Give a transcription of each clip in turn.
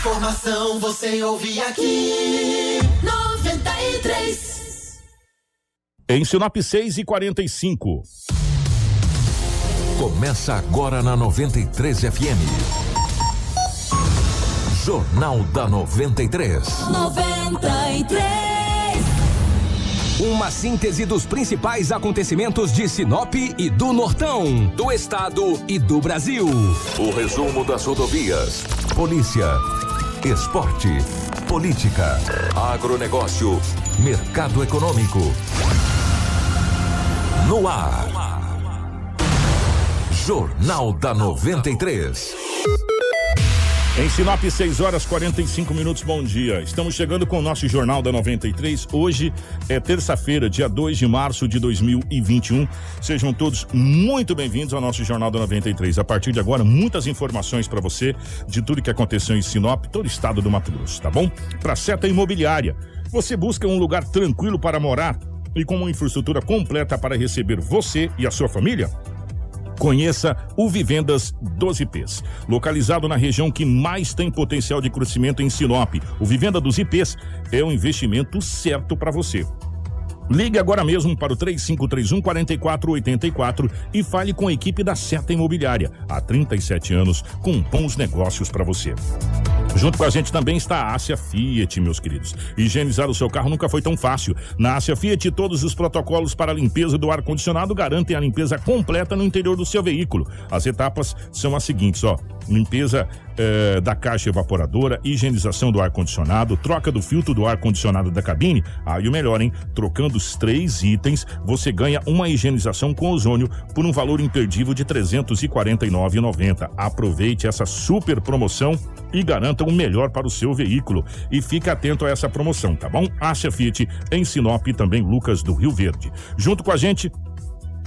Informação você ouve aqui. 93. Em Sinop 6 e 45. Começa agora na 93 FM. Jornal da 93. 93. Uma síntese dos principais acontecimentos de Sinop e do Nortão, do estado e do Brasil. O resumo das rodovias, polícia, esporte, política, agronegócio, mercado econômico. No ar. Jornal da 93. Em Sinop, 6 horas 45 minutos, bom dia. Estamos chegando com o nosso Jornal da 93. Hoje é terça-feira, dia 2 de março de 2021. Sejam todos muito bem-vindos ao nosso Jornal da 93. A partir de agora, muitas informações para você de tudo que aconteceu em Sinop, todo o estado do Mato Grosso, tá bom? Para Seta Imobiliária. Você busca um lugar tranquilo para morar e com uma infraestrutura completa para receber você e a sua família? Conheça o Vivendas 12 IPs. Localizado na região que mais tem potencial de crescimento em Sinop, o Vivenda dos IPs é o investimento certo para você. Ligue agora mesmo para o 3531 4484 e fale com a equipe da Seta Imobiliária. Há 37 anos, com bons negócios para você. Junto com a gente também está a Ásia Fiat, meus queridos. Higienizar o seu carro nunca foi tão fácil. Na Ásia Fiat, todos os protocolos para a limpeza do ar-condicionado garantem a limpeza completa no interior do seu veículo. As etapas são as seguintes, ó. Limpeza eh, da caixa evaporadora, higienização do ar-condicionado, troca do filtro do ar-condicionado da cabine. Aí o melhor, hein? Trocando os três itens, você ganha uma higienização com ozônio por um valor imperdível de R$ 349,90. Aproveite essa super promoção e garanta o melhor para o seu veículo. E fique atento a essa promoção, tá bom? Acha Fiat em Sinop e também Lucas do Rio Verde. Junto com a gente,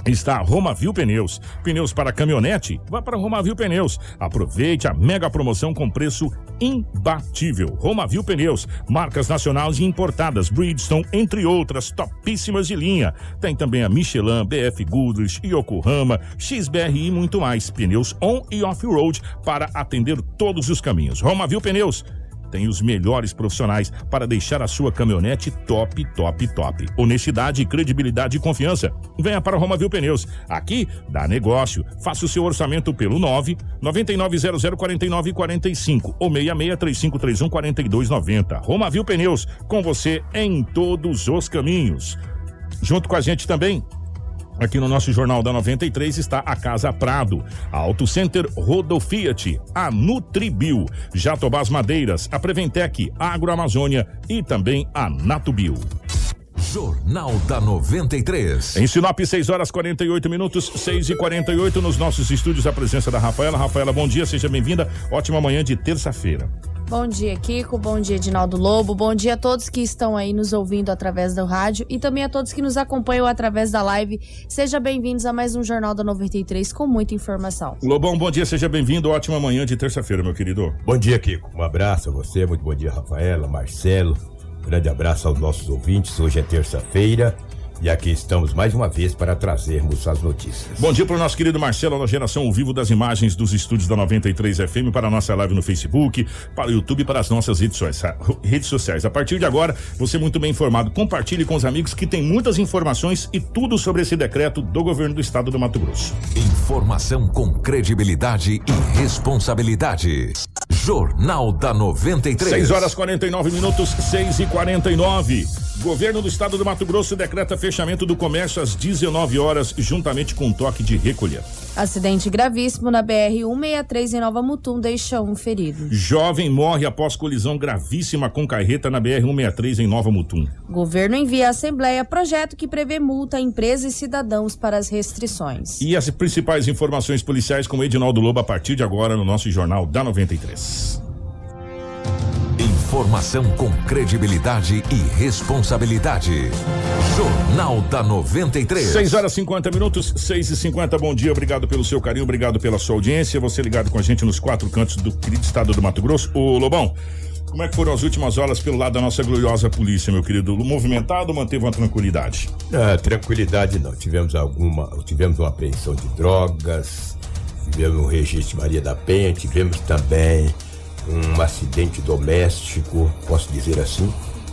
Está Romavil Pneus. Pneus para caminhonete? Vá para Romavil Pneus. Aproveite a mega promoção com preço imbatível. Romavil Pneus, marcas nacionais e importadas, Bridgestone, entre outras, topíssimas de linha. Tem também a Michelin, BF Goodrich, Yokohama, XBR e muito mais. Pneus on e off-road para atender todos os caminhos. Romavil Pneus tem os melhores profissionais para deixar a sua caminhonete top, top, top. Honestidade, credibilidade e confiança. Venha para Romavil Pneus. Aqui dá negócio. Faça o seu orçamento pelo 9 9900 4945 ou 66 3531 4290. Romavil Pneus, com você em todos os caminhos. Junto com a gente também, Aqui no nosso Jornal da 93 está a Casa Prado, a Auto Center Rodo Fiat, a Nutribio, Jatobás Madeiras, a Preventec, a Agroamazônia e também a Natubio. Jornal da 93. Em Sinop, 6 horas 48 minutos, 6 e 48 nos nossos estúdios, a presença da Rafaela. Rafaela, bom dia, seja bem-vinda. Ótima manhã de terça-feira. Bom dia, Kiko. Bom dia, Edinaldo Lobo. Bom dia a todos que estão aí nos ouvindo através do rádio e também a todos que nos acompanham através da live. Sejam bem-vindos a mais um Jornal da 93 com muita informação. Lobão, bom dia, seja bem-vindo. Ótima manhã de terça-feira, meu querido. Bom dia, Kiko. Um abraço a você, muito bom dia, Rafaela, Marcelo. Grande abraço aos nossos ouvintes. Hoje é terça-feira e aqui estamos mais uma vez para trazermos as notícias. Bom dia para o nosso querido Marcelo, na geração ao vivo das imagens dos estúdios da 93 FM, para a nossa live no Facebook, para o YouTube e para as nossas redes sociais. Redes sociais. A partir de agora, você é muito bem informado. Compartilhe com os amigos que tem muitas informações e tudo sobre esse decreto do governo do estado do Mato Grosso. Informação com credibilidade e responsabilidade. Jornal da 93. 6 horas 49 minutos, 6 e 49. Governo do estado do Mato Grosso decreta fechamento do comércio às 19 horas, juntamente com toque de recolher. Acidente gravíssimo na BR-163 em Nova Mutum deixa um ferido. Jovem morre após colisão gravíssima com carreta na BR-163 em Nova Mutum. Governo envia à Assembleia projeto que prevê multa a empresas e cidadãos para as restrições. E as principais informações policiais com Edinaldo Lobo a partir de agora no nosso Jornal da 93. Informação com credibilidade e responsabilidade. Jornal da 93. 6 horas 50 minutos, 6 e 50 Bom dia, obrigado pelo seu carinho, obrigado pela sua audiência. Você ligado com a gente nos quatro cantos do querido estado do Mato Grosso. Ô Lobão, como é que foram as últimas horas pelo lado da nossa gloriosa polícia, meu querido? Movimentado ou manteve uma tranquilidade? Ah, tranquilidade não. Tivemos alguma. Tivemos uma apreensão de drogas, tivemos um registro de Maria da Penha, tivemos também um acidente doméstico, posso dizer assim,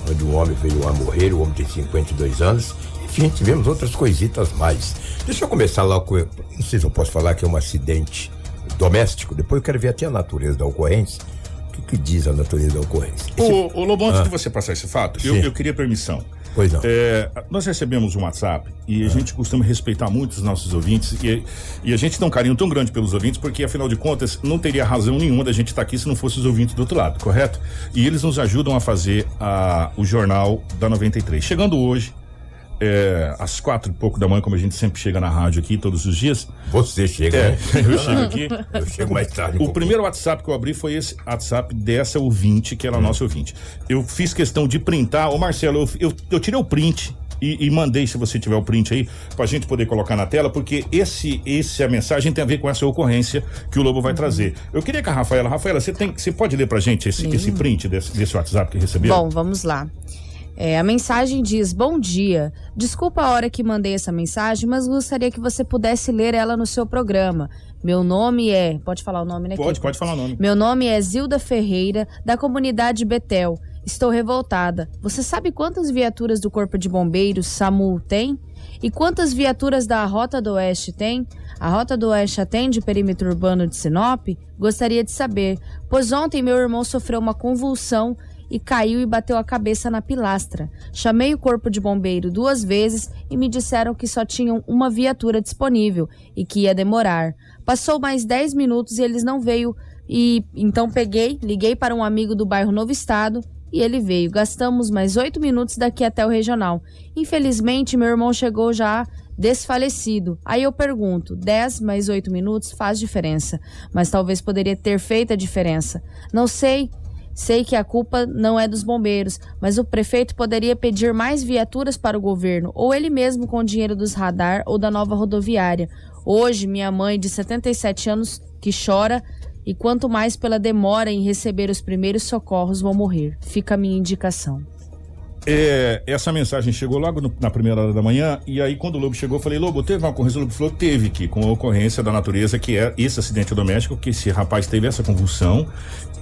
onde o homem veio a morrer, o homem tem 52 anos. Enfim, tivemos outras coisitas mais. Deixa eu começar lá com. Não sei se eu posso falar que é um acidente doméstico, depois eu quero ver até a natureza da ocorrência. O que, que diz a natureza da ocorrência? Esse... Ô, ô Lobo, antes ah. de você passar esse fato, eu, eu, queria permissão. Pois não. É, nós recebemos um WhatsApp e a ah. gente costuma respeitar muito os nossos ouvintes e, e, a gente tem um carinho tão grande pelos ouvintes porque, afinal de contas, não teria razão nenhuma da gente estar tá aqui se não fosse os ouvintes do outro lado, correto? E eles nos ajudam a fazer a, o jornal da 93. Chegando hoje, é, às quatro e pouco da manhã, como a gente sempre chega na rádio aqui todos os dias. Você chega, é, né? Eu chego aqui. Eu chego mais tarde. Um o primeiro WhatsApp que eu abri foi esse WhatsApp dessa ouvinte, que era hum. nossa ouvinte. Eu fiz questão de printar. Ô Marcelo, eu, eu, eu tirei o print e, e, mandei, se você tiver o print aí, pra gente poder colocar na tela, porque esse, esse a mensagem tem a ver com essa ocorrência que o Lobo vai uhum. trazer. Eu queria que a Rafaela, Rafaela, você tem, você pode ler pra gente esse, esse print desse, desse WhatsApp que recebeu? Bom, vamos lá. É, a mensagem diz: Bom dia. Desculpa a hora que mandei essa mensagem, mas gostaria que você pudesse ler ela no seu programa. Meu nome é. Pode falar o nome, né? Pode, pode falar o nome. Meu nome é Zilda Ferreira, da comunidade Betel. Estou revoltada. Você sabe quantas viaturas do Corpo de Bombeiros SAMU tem? E quantas viaturas da Rota do Oeste tem? A Rota do Oeste atende o perímetro urbano de Sinop? Gostaria de saber, pois ontem meu irmão sofreu uma convulsão e caiu e bateu a cabeça na pilastra. Chamei o corpo de bombeiro duas vezes e me disseram que só tinham uma viatura disponível e que ia demorar. Passou mais 10 minutos e eles não veio e então peguei, liguei para um amigo do bairro Novo Estado e ele veio. Gastamos mais oito minutos daqui até o regional. Infelizmente, meu irmão chegou já desfalecido. Aí eu pergunto: 10 mais 8 minutos faz diferença, mas talvez poderia ter feito a diferença. Não sei Sei que a culpa não é dos bombeiros, mas o prefeito poderia pedir mais viaturas para o governo, ou ele mesmo com o dinheiro dos radar ou da nova rodoviária. Hoje, minha mãe, de 77 anos, que chora, e quanto mais pela demora em receber os primeiros socorros, vou morrer. Fica a minha indicação. É, essa mensagem chegou logo no, na primeira hora da manhã, e aí quando o Lobo chegou, eu falei, Lobo, teve uma ocorrência? O Lobo falou, teve que, com a ocorrência da natureza, que é esse acidente doméstico, que esse rapaz teve essa convulsão,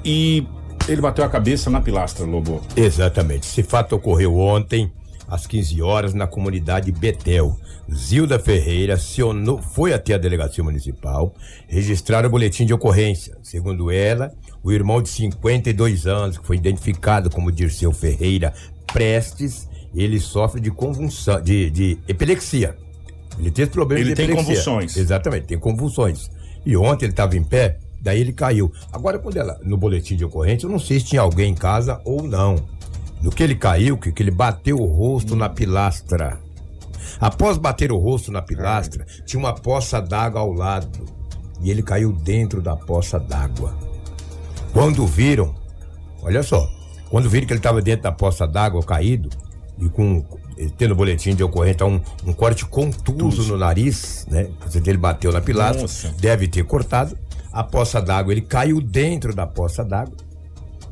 e ele bateu a cabeça na pilastra, Lobo. Exatamente. Esse fato ocorreu ontem, às 15 horas, na comunidade Betel. Zilda Ferreira acionou, foi até a delegacia municipal registrar o boletim de ocorrência. Segundo ela, o irmão de 52 anos, que foi identificado como Dirceu Ferreira Prestes, ele sofre de convulsão, de, de epilepsia. Ele tem esse problema ele de epilepsia. Ele tem convulsões. Exatamente, tem convulsões. E ontem ele estava em pé, Daí ele caiu. Agora, quando ela, no boletim de ocorrência, eu não sei se tinha alguém em casa ou não. No que ele caiu, que, que ele bateu o rosto na pilastra. Após bater o rosto na pilastra, tinha uma poça d'água ao lado. E ele caiu dentro da poça d'água. Quando viram, olha só, quando viram que ele estava dentro da poça d'água caído, e com tendo boletim de ocorrência um, um corte contuso no nariz, né? Ele bateu na pilastra, Nossa. deve ter cortado a poça d'água. Ele caiu dentro da poça d'água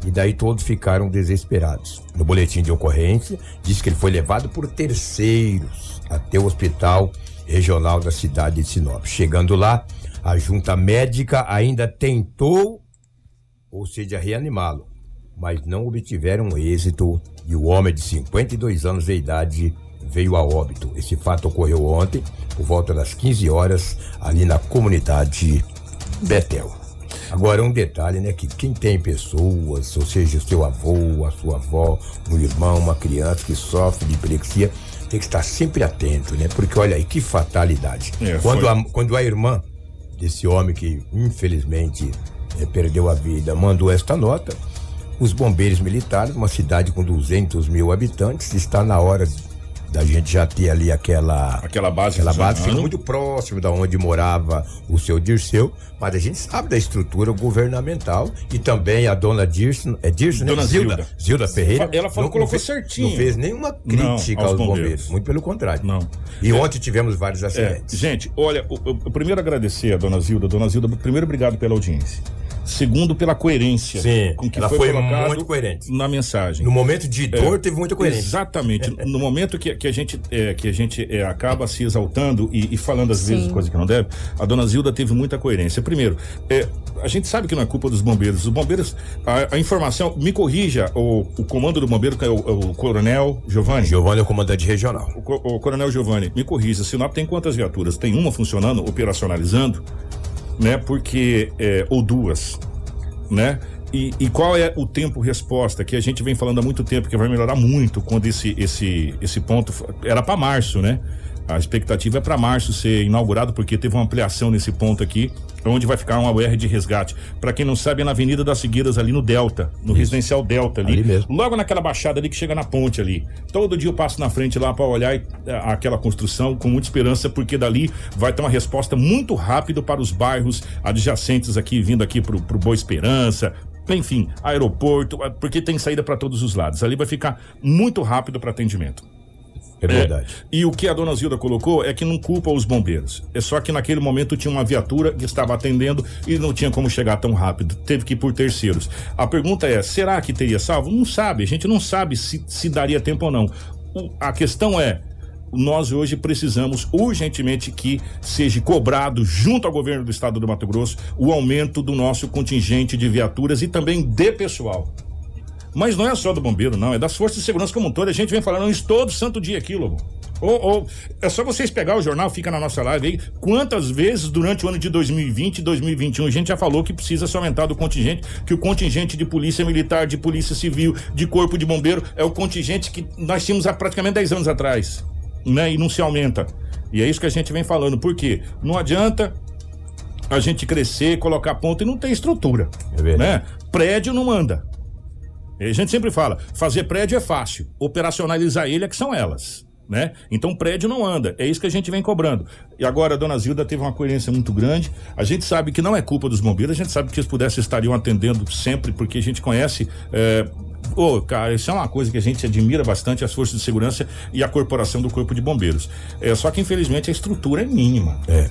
e daí todos ficaram desesperados. No boletim de ocorrência, diz que ele foi levado por terceiros até o hospital regional da cidade de Sinop. Chegando lá, a junta médica ainda tentou, ou seja, reanimá-lo, mas não obtiveram êxito e o homem de 52 anos de idade veio a óbito. Esse fato ocorreu ontem, por volta das 15 horas, ali na comunidade Betel. Agora, um detalhe, né? Que quem tem pessoas, ou seja, o seu avô, a sua avó, um irmão, uma criança que sofre de epilepsia, tem que estar sempre atento, né? Porque olha aí, que fatalidade. É, quando, a, quando a irmã desse homem que infelizmente é, perdeu a vida mandou esta nota, os bombeiros militares, uma cidade com 200 mil habitantes, está na hora da gente já ter ali aquela aquela base, aquela base fica muito próximo da onde morava o seu Dirceu, mas a gente sabe da estrutura governamental e também a dona Dirce, é Dirce, né? Dona Zilda. Zilda Ferreira. Ela falou, não, colocou fez, certinho. Não fez nenhuma crítica não, aos, bombeiros. bombeiros. muito pelo contrário. Não. E é, ontem tivemos vários acidentes. É, gente, olha, o, o, primeiro agradecer a dona Zilda, dona Zilda, primeiro obrigado pela audiência. Segundo, pela coerência Sim, com que ela foi, foi muito coerente. na mensagem. No momento de dor, É, teve muita coerência. Exatamente. no momento que, que a gente, é, que a gente é, acaba se exaltando e, e falando às vezes Sim. coisas que não deve, a dona Zilda teve muita coerência. Primeiro, é, a gente sabe que não é culpa dos bombeiros. Os bombeiros, a, a informação, me corrija, o, o comando do bombeiro, que é o, é o coronel Giovanni. Giovanni é o comandante regional. O, o Coronel Giovanni, me corrija, Sinop tem quantas viaturas? Tem uma funcionando, operacionalizando, né? Porque, é, ou duas, né? E, e qual é o tempo resposta que a gente vem falando há muito tempo que vai melhorar muito quando esse esse esse ponto era para março, né? A expectativa é para março ser inaugurado porque teve uma ampliação nesse ponto aqui, onde vai ficar uma UR de resgate. Para quem não sabe, é na Avenida das Figueiras ali no Delta, no residencial Delta ali, Ali mesmo. logo naquela baixada ali que chega na ponte ali. Todo dia eu passo na frente lá para olhar e- é, aquela construção com muita esperança, porque dali vai ter uma resposta muito rápido para os bairros adjacentes aqui, vindo aqui pro, pro Boa Esperança. Enfim, aeroporto, é, porque tem saída para todos os lados. Ali vai ficar muito rápido para atendimento. É verdade. E o que a dona Zilda colocou é que não culpa os bombeiros. É só que naquele momento tinha uma viatura que estava atendendo e não tinha como chegar tão rápido. Teve que ir por terceiros. A pergunta é: será que teria salvo? Não sabe. A gente não sabe se, se daria tempo ou não. O- a questão é. Nós hoje precisamos urgentemente que seja cobrado junto ao governo do estado do Mato Grosso o aumento do nosso contingente de viaturas e também de pessoal. Mas não é só do bombeiro, não, é das forças de segurança como um todo. A gente vem falando isso todo santo dia aqui, Lobo. Ou, ou, é só vocês pegar o jornal, fica na nossa live aí. Quantas vezes durante o ano de 2020 e 2021 a gente já falou que precisa ser aumentado o contingente, que o contingente de polícia militar, de polícia civil, de corpo de bombeiro é o contingente que nós tínhamos há praticamente 10 anos atrás, né? E não se aumenta. E é isso que a gente vem falando. Por quê? Não adianta a gente crescer, colocar ponto e não ter estrutura. É. Né? Prédio não anda. A gente sempre fala, fazer prédio é fácil, operacionalizar ele é que são elas. Né? Então prédio não anda, é isso que a gente vem cobrando. E agora a dona Zilda teve uma coerência muito grande. A gente sabe que não é culpa dos bombeiros, a gente sabe que eles pudessem estariam atendendo sempre, porque a gente conhece. É... Ô, cara, isso é uma coisa que a gente admira bastante, as forças de segurança e a corporação do Corpo de Bombeiros. É, só que infelizmente a estrutura é mínima. É.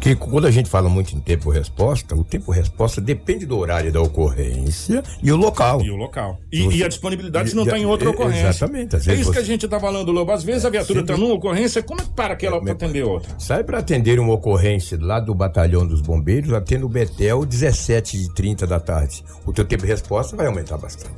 Que quando a gente fala muito em tempo-resposta, o tempo-resposta depende do horário da ocorrência e o local. E o local. E, Você- e a disponibilidade se não está em outra é- ocorrência. exatamente, É isso que a você- gente tá falando, Lobo. Às vezes a viatura sim. está numa ocorrência, como é que para aquela para atender outra? Sai para atender uma ocorrência lá do batalhão dos bombeiros, atendo o Betel 17h30 da tarde. O teu tempo de resposta vai aumentar bastante.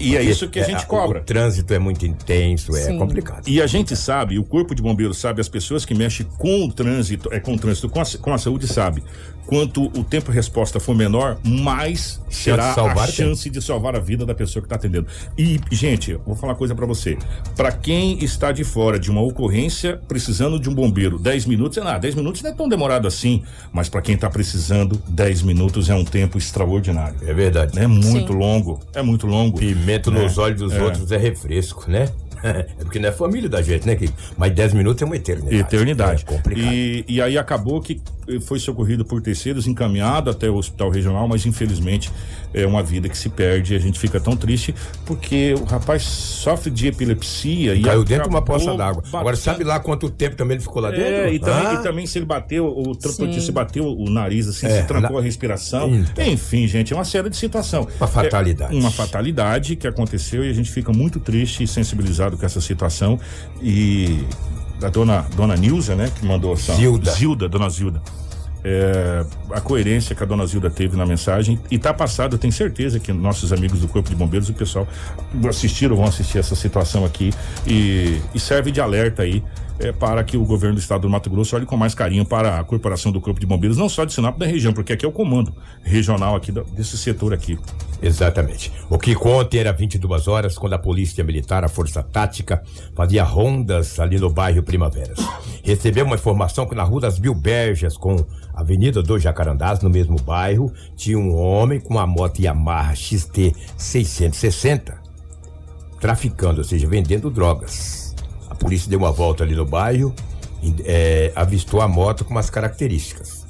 E é isso que a gente o- cobra. O, trânsito é muito intenso, é Sim. complicado. E a gente sabe, o corpo de bombeiros sabe, as pessoas que mexem com o trânsito, é com o trânsito, com a, com a saúde sabe. Quanto o tempo de resposta for menor, mais será a chance de salvar a vida da pessoa que está atendendo. E, gente, eu vou falar uma coisa para você. Para quem está de fora de uma ocorrência, precisando de um bombeiro, 10 minutos, é nada. 10 minutos não é tão demorado assim, mas para quem está precisando, 10 minutos é um tempo extraordinário. É verdade. É muito Sim. longo, é muito longo. Pimenta É, nos olhos dos é. outros é refresco, né? É porque não é família da gente, né, Kiko? Mas 10 minutos é uma eternidade. Eternidade. É complicado. E, e aí acabou que foi socorrido por terceiros, encaminhado até o hospital regional, mas infelizmente é uma vida que se perde. A gente fica tão triste porque o rapaz sofre de epilepsia e Caiu dentro de uma poça d'água. Agora, sabe lá quanto tempo também ele ficou lá dentro? É, e também, Ah, e também se ele bateu, o porque se bateu o nariz, assim, É, se trancou na- a respiração. Então. Enfim, gente, é uma série de situação. Uma fatalidade. É uma fatalidade que aconteceu e a gente fica muito triste e sensibilizado com essa situação. E a dona, dona Nilza, né, que mandou essa. Zilda. Zilda, dona Zilda. É, a coerência que a dona Zilda teve na mensagem e tá passado, eu tenho certeza que nossos amigos do Corpo de Bombeiros, o pessoal assistiram, vão assistir essa situação aqui e, e serve de alerta aí é, para que o governo do estado do Mato Grosso olhe com mais carinho para a corporação do Corpo de Bombeiros, não só de Sinop da região, porque aqui é o comando regional aqui desse setor aqui. Exatamente. O que ontem era 22 horas, quando a Polícia Militar, a Força Tática, fazia rondas ali no bairro Primaveras. Recebeu uma informação que na Rua das Bilberjas, com a Avenida dos Jacarandás, no mesmo bairro, tinha um homem com uma moto Yamaha XT 660 traficando, ou seja, vendendo drogas. A polícia deu uma volta ali no bairro, eh, avistou a moto com umas características.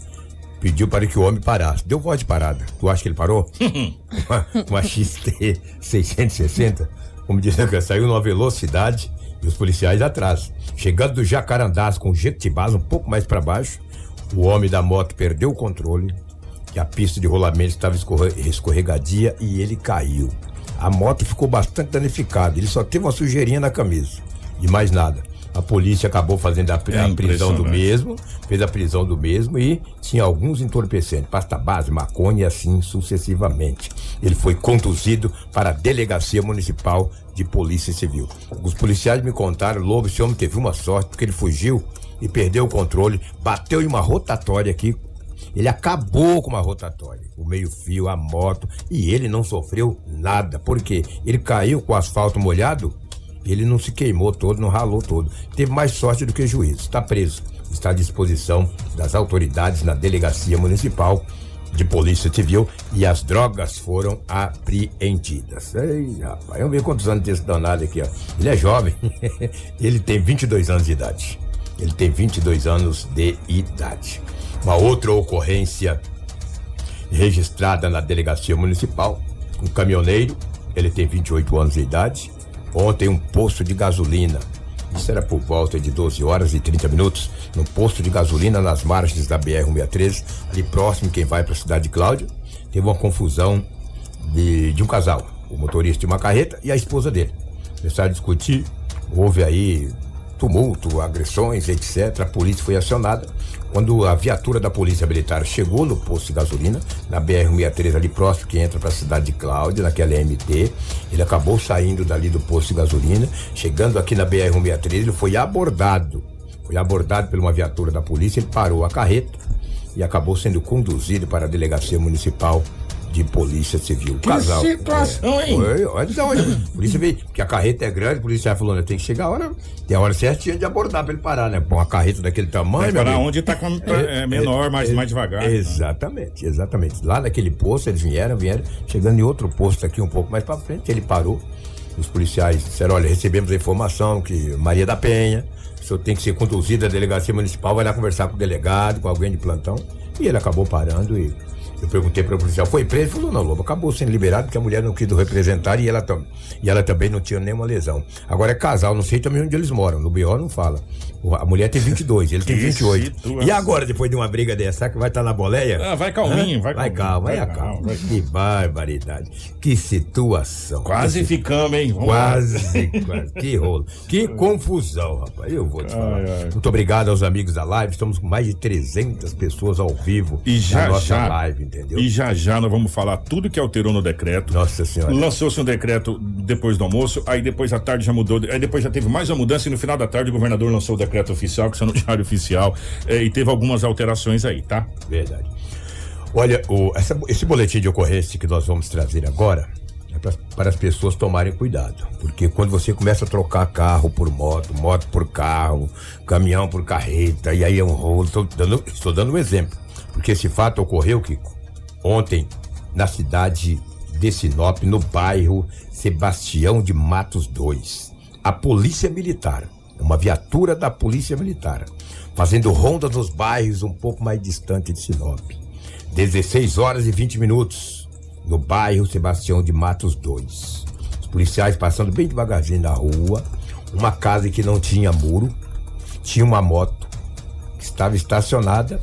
Pediu para que o homem parasse. Deu voz de parada. Tu acha que ele parou? uma, uma XT 660, como diz, né, saiu numa velocidade e os policiais atrás. Chegando do Jacarandás com Jequitibás um pouco mais para baixo, o homem da moto perdeu o controle, que a pista de rolamento estava escorre- escorregadia e ele caiu. A moto ficou bastante danificada, ele só teve uma sujeirinha na camisa e mais nada. A polícia acabou fazendo a, É a prisão do mesmo, fez a prisão do mesmo e tinha alguns entorpecentes, pasta base, maconha e assim sucessivamente. Ele foi conduzido para a delegacia municipal de polícia civil. Os policiais me contaram, Lobo, esse homem teve uma sorte porque ele fugiu e perdeu o controle, bateu em uma rotatória aqui. Ele acabou com uma rotatória, o meio-fio, a moto, e ele não sofreu nada, porque ele caiu com o asfalto molhado ele não se queimou todo, não ralou todo. Teve mais sorte do que juízo. Está preso. Está à disposição das autoridades na delegacia municipal de polícia civil e as drogas foram apreendidas. Ei, rapaz, vamos ver quantos anos tem esse danado aqui, ó. Ele é jovem. ele tem 22 anos de idade. Ele tem 22 anos de idade. Uma outra ocorrência registrada na delegacia municipal. Um caminhoneiro, ele tem 28 anos de idade. Ontem, um posto de gasolina. Isso era por volta de 12 horas e 30 minutos. Num posto de gasolina nas margens da BR-163, ali próximo, quem vai para a cidade de Cláudia, teve uma confusão de, de um casal. O motorista de uma carreta e a esposa dele. Começaram a discutir, houve aí tumulto, agressões, etc. A polícia foi acionada. Quando a viatura da Polícia Militar chegou no posto de gasolina, na BR-163, ali próximo, que entra para a cidade de Cláudia, naquela MT, ele acabou saindo dali do posto de gasolina, chegando aqui na BR-163, ele foi abordado. Foi abordado por uma viatura da polícia, ele parou a carreta e acabou sendo conduzido para a delegacia municipal de polícia civil. Que situação, hein? Foi, olha. A polícia veio, porque a carreta é grande, a polícia falou, né, tem que chegar a hora, tem a hora certinha de abordar para ele parar, né? Pô, uma carreta daquele tamanho. Mas amigo. onde tá com, é, menor, mais, mais devagar. né? Exatamente, exatamente. Lá naquele posto eles vieram, vieram, chegando em outro posto aqui um pouco mais para frente, ele parou. Os policiais disseram: olha, recebemos a informação que Maria da Penha, o senhor tem que ser conduzido à delegacia municipal, vai lá conversar com o delegado, com alguém de plantão. E ele acabou parando e eu perguntei para o policial, foi preso? Ele falou, não, Lobo, acabou sendo liberado porque a mulher não quis representar e ela, e ela também não tinha nenhuma lesão. Agora é casal, não sei também onde eles moram, no BO não fala. A mulher tem 22, ele tem Que 28. situação. E agora, depois de uma briga dessa, será que vai estar na boleia? Ah, vai calminho, Hã? vai Vai calmo, vai vai calmo. calmo, vai Que barbaridade. Que situação. Quase Que ficamos, hein? Vamos. Quase, quase. Que rolo. Que confusão, rapaz. Eu vou te falar. Ai, ai. Muito obrigado aos amigos da live. Estamos com mais de 300 pessoas ao vivo E já na nossa já, live, entendeu? e já já nós vamos falar tudo que alterou no decreto. Nossa senhora. Lançou-se um decreto depois do almoço, aí depois à tarde já mudou, aí depois já teve mais uma mudança e no final da tarde o governador lançou o decreto oficial, que está no diário oficial, eh, e teve algumas alterações aí, tá? Verdade. Olha, o- essa- esse boletim de ocorrência que nós vamos trazer agora é pra- para as pessoas tomarem cuidado. Porque quando você começa a trocar carro por moto, moto por carro, caminhão por carreta, e aí é um rolo. Estou dando, estou dando um exemplo. Porque esse fato ocorreu, Kiko, ontem na cidade de Sinop, no bairro Sebastião de Matos 2. A polícia militar, uma viatura da polícia militar, fazendo ronda nos bairros um pouco mais distante de Sinop. 16 horas e 20 minutos, no bairro Sebastião de Matos 2. Os policiais passando bem devagarzinho na rua, uma casa que não tinha muro, tinha uma moto que estava estacionada,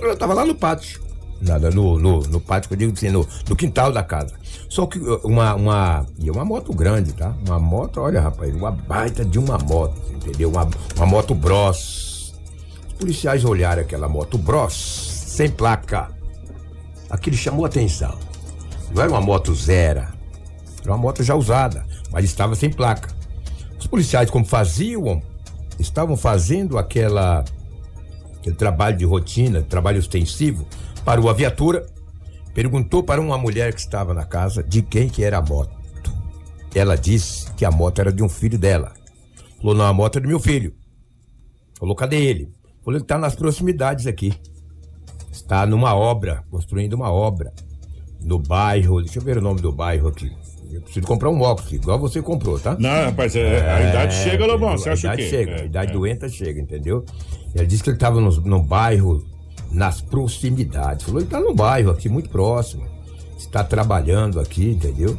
ela estava lá no pátio. Nada, no, no, no pátio, eu digo assim, no, no quintal da casa. Só que uh, uma, uma. E é uma moto grande, tá? Uma moto, olha, rapaz, uma baita de uma moto, entendeu? Uma, uma moto Bros. Os policiais olharam aquela moto Bros, sem placa. Aquilo chamou atenção. Não era uma moto zero, era uma moto já usada, mas estava sem placa. Os policiais, como faziam, estavam fazendo aquela aquele trabalho de rotina, trabalho ostensivo, parou a viatura, perguntou para uma mulher que estava na casa de quem que era a moto. Ela disse que a moto era de um filho dela. Falou, não, a moto é do meu filho. Falou, cadê ele? Falou, ele está nas proximidades aqui. Está numa obra, construindo uma obra. No bairro, deixa eu ver o nome do bairro aqui. Eu preciso comprar um óculos, igual você comprou, tá? Não, rapaz, é, a idade chega, Lobão, você a acha o idade quê? chega, É, a idade é. doenta chega, entendeu? Ele disse que ele estava no, no bairro, nas proximidades. Falou, ele está no bairro aqui, muito próximo. Está trabalhando aqui, entendeu?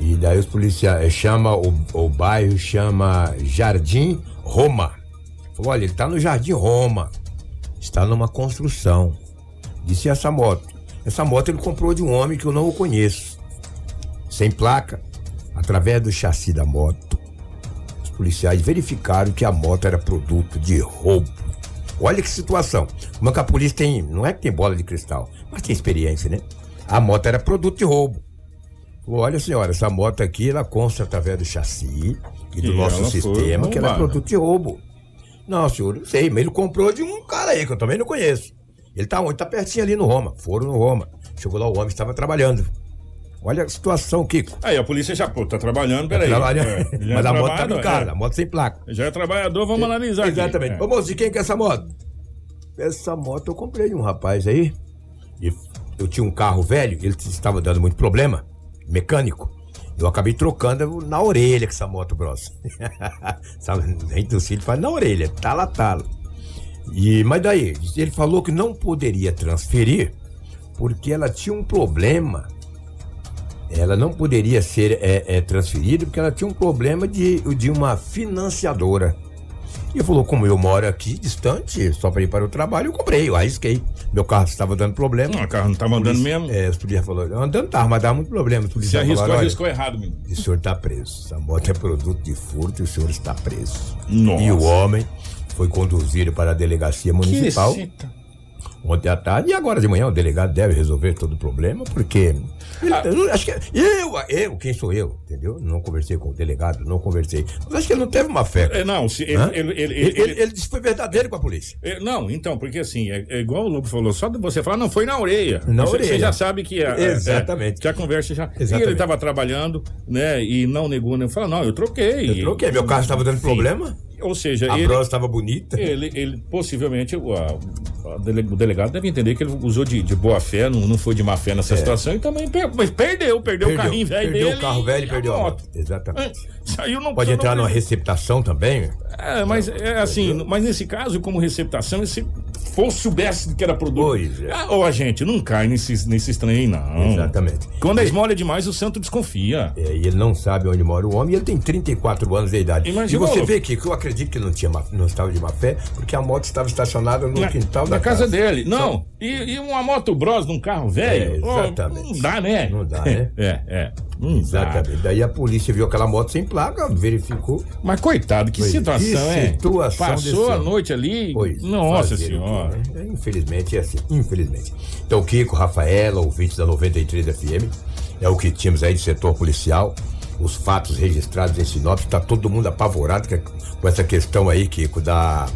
E daí os policiais chama o, o bairro chama Jardim Roma. Falou, olha, ele está no Jardim Roma. Está numa construção. Disse essa moto. Essa moto ele comprou de um homem que eu não conheço. Sem placa, através do chassi da moto. Os policiais verificaram que a moto era produto de roubo. Olha que situação. Como é que a polícia tem. Não é que tem bola de cristal, mas tem experiência, né? A moto era produto de roubo. Falou, olha, senhora, essa moto aqui, ela consta através do chassi e do E nosso sistema, que ela é produto de roubo. Não, senhor, não sei, mas ele comprou de um cara aí, que eu também não conheço. Ele tá onde? Tá pertinho ali no Roma. Foram no Roma. Chegou lá, o homem estava trabalhando. Olha a situação, Kiko. Aí a polícia já, pô, tá trabalhando, peraí. Trabalhando. É, já Mas é a moto tá no carro, é. a moto sem placa. Já é trabalhador, vamos analisar aqui. Exatamente. É. Ô, moço, de quem que é essa moto? Essa moto eu comprei de um rapaz aí. Eu tinha um carro velho, ele estava dando muito problema, mecânico. Eu acabei trocando na orelha com essa moto grossa. Sabe, nem do filho faz na orelha, tala, tala. E, mas daí, ele falou que não poderia transferir porque ela tinha um problema. Ela não poderia ser é, é, transferida porque ela tinha um problema de, de uma financiadora. E falou, como eu moro aqui, distante, só para ir para o trabalho, eu comprei, eu arrisquei. Meu carro estava dando problema. Não, o carro não tava andando mesmo. É, os policiais falaram, andando tava, mas dava muito problema. Os Se arriscou, falaram, arriscou errado, menino. o senhor está preso. Essa moto é produto de furto e o senhor está preso. Nossa. E o homem foi conduzido para a delegacia municipal Que. Ontem à tarde. E agora de manhã o delegado deve resolver todo o problema, porque. ele- Ah. eu acho que eu, eu, quem sou eu, entendeu? Não conversei com o delegado, não conversei. Mas acho que ele não teve uma fé. É, não, se ele, ele, ele, Ele, ele- disse que foi verdadeiro com a polícia. é, não, então, porque assim, é, é igual o Lobo falou, só de você falar, não, foi na orelha. Na você, orelha. Você já sabe que é. Exatamente. que a conversa já. E Exatamente. ele estava trabalhando, né, e não negou, né? Falou, não, eu troquei. Eu troquei, meu carro estava dando Sim. problema, Ou seja, a ele, estava bonita. ele, ele possivelmente, dele- o delegado deve entender que ele usou de, de boa fé, não, não foi de má fé nessa situação e também per- mas perdeu, perdeu, o carrinho velho É. perdeu dele. o carro velho e perdeu a moto. É, Exatamente. Saiu não Pode entrar não- numa receptação também. É, mas é assim, mas nesse caso, como receptação, se fosse soubesse que era produto. Pois é. Ah, gente, não cai nesses, nesses trem, não. Exatamente. Quando a esmola é demais, o santo desconfia. É, e ele não sabe onde mora o homem e ele tem 34 anos de idade. Imagina, e você vê que, eu acredito que não, tinha não estava de má fé, porque a moto estava estacionada no Na, quintal na da casa, dele. Não, e, e uma moto bros num carro velho? É, exatamente. não dá, né? Não dá, né? É, é. Não dá. Exatamente. Daí a polícia viu aquela moto sem placa, verificou. Mas coitado, que Pois, situação, que é? situação Passou desse a noite ali. Pois, Nossa senhora. né? Infelizmente é assim, infelizmente. Então, Kiko, Rafaela, ouvintes da 93 FM, é o que tínhamos aí de setor policial. Os fatos registrados em Sinop, está todo mundo apavorado com essa questão aí, Kiko, da.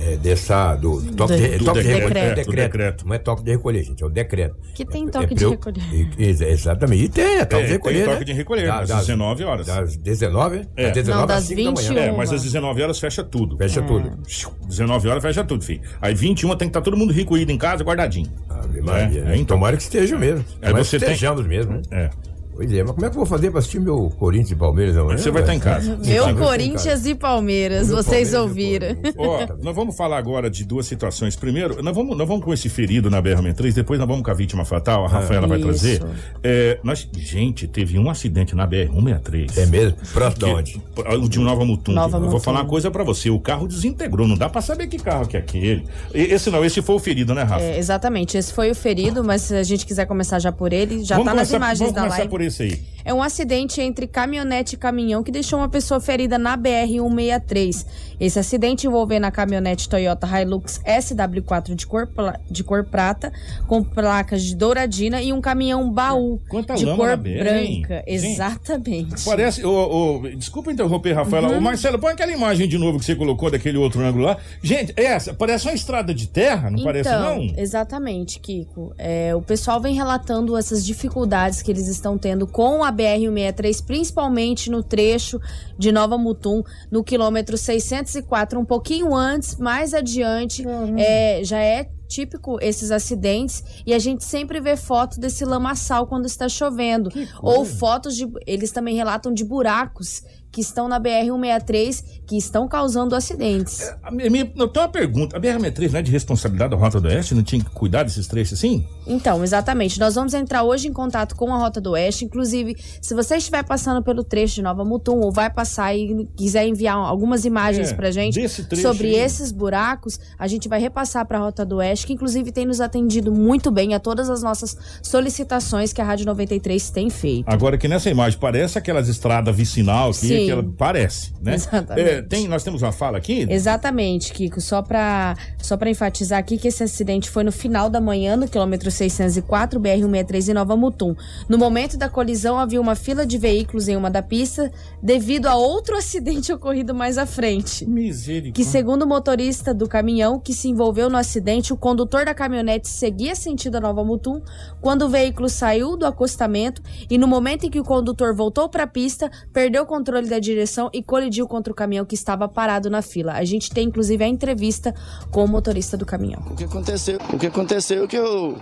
É, dessa. Do, do toque, de, do toque de decreto, recolher. é, do decreto. Não é toque de recolher, gente, é o decreto. Que tem É- toque é de preu- recolher. E- ex- exatamente. E tem, é toque É, de recolher. tem né? toque de recolher, Da- às 19 horas. Das 19? É. Das 19 Não, às das 5 da manhã. 21. É, mas às 19 horas fecha tudo. Fecha tudo. 19 horas fecha tudo, filho. Aí 21 tem que estar todo mundo recolhido em casa, guardadinho. É, né? é, então. Tomara que esteja mesmo. É, Tomara você que tem- estejamos mesmo, né? É. Pois é, mas como é que eu vou fazer pra assistir meu Corinthians e Palmeiras amanhã? Você vai estar em casa. Meu ter Corinthians e Palmeiras, Meu vocês Palmeiras ouviram. Ó, nós vamos falar agora de duas situações. Primeiro, nós vamos, nós vamos com esse ferido na BR-63, depois nós vamos com a vítima fatal, a Rafaela vai Isso. trazer. É, nós, gente, teve um acidente na BR-163. É mesmo? De Que- onde? O de Nova Mutum. Nova Eu vou Mutum. falar uma coisa pra você. O carro desintegrou. Não dá pra saber que carro que é aquele. Esse não, esse foi o ferido, né, Rafa? É, exatamente, esse foi o ferido, mas se a gente quiser começar já por ele, já vamos tá nas imagens vamos da começar live. por esse aí. É um acidente entre caminhonete e caminhão que deixou uma pessoa ferida na BR-163. Esse acidente envolvendo a caminhonete Toyota Hilux SW4 de cor, de cor prata, com placas de douradina, e um caminhão baú Quanta de cor hein? branca. Exatamente. Parece. ô, ô, desculpa interromper, Rafaela. Uhum. Ô, Marcelo, põe aquela imagem de novo que você colocou daquele outro ângulo lá. Gente, essa parece uma estrada de terra, não parece, então, não? exatamente, Kiko. É, o pessoal vem relatando essas dificuldades que eles estão tendo com a BR-163, principalmente no trecho de Nova Mutum, no quilômetro 604, um pouquinho antes, mais adiante, é, já é típico esses acidentes e a gente sempre vê foto desse lamaçal quando está chovendo. Ou fotos de eles também relatam de buracos que estão na BR-163 que estão causando acidentes. É, a minha, eu tenho uma pergunta. A BR-63 não é de responsabilidade da Rota do Oeste? Não tinha que cuidar desses trechos assim? Então, exatamente. Nós vamos entrar hoje em contato com a Rota do Oeste. Inclusive, se você estiver passando pelo trecho de Nova Mutum ou vai passar e quiser enviar algumas imagens é, pra gente sobre aí. esses buracos, a gente vai repassar para a Rota do Oeste, que inclusive tem nos atendido muito bem a todas as nossas solicitações que a Rádio 93 tem feito. Agora que nessa imagem parece aquelas estradas vicinal aqui, Sim. Que ela parece, né? Exatamente. É, tem, nós temos uma fala aqui? Exatamente, Kiko. Só para só pra enfatizar aqui que esse acidente foi no final da manhã, no quilômetro 604, BR-163 em Nova Mutum. No momento da colisão, havia uma fila de veículos em uma da pista devido a outro acidente ocorrido mais à frente. Misericórdia. Que segundo o motorista do caminhão que se envolveu no acidente, o condutor da caminhonete seguia sentido a Nova Mutum quando o veículo saiu do acostamento e no momento em que o condutor voltou para a pista, perdeu o controle da direção e colidiu contra o caminhão que estava parado na fila. A gente tem inclusive a entrevista com o motorista do caminhão. O que aconteceu? O que aconteceu é que eu,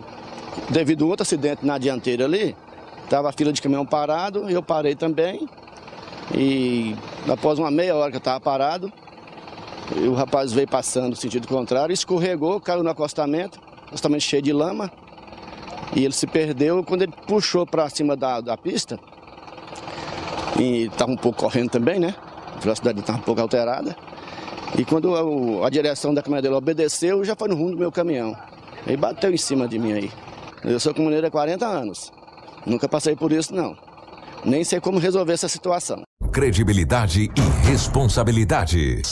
devido a outro acidente na dianteira ali, tava a fila de caminhão parado, eu parei também. E após uma meia hora que eu estava parado, o rapaz veio passando no sentido contrário, escorregou, caiu no acostamento, acostamento cheio de lama. E ele se perdeu quando ele puxou para cima da, da pista. E estava um pouco correndo também, né? A velocidade estava um pouco alterada. E quando a, direção da caminhonete dele obedeceu, já foi no rumo do meu caminhão. Aí bateu em cima de mim aí. Eu sou caminhoneiro há 40 anos. Nunca passei por isso, não. Nem sei como resolver essa situação. Credibilidade e responsabilidade.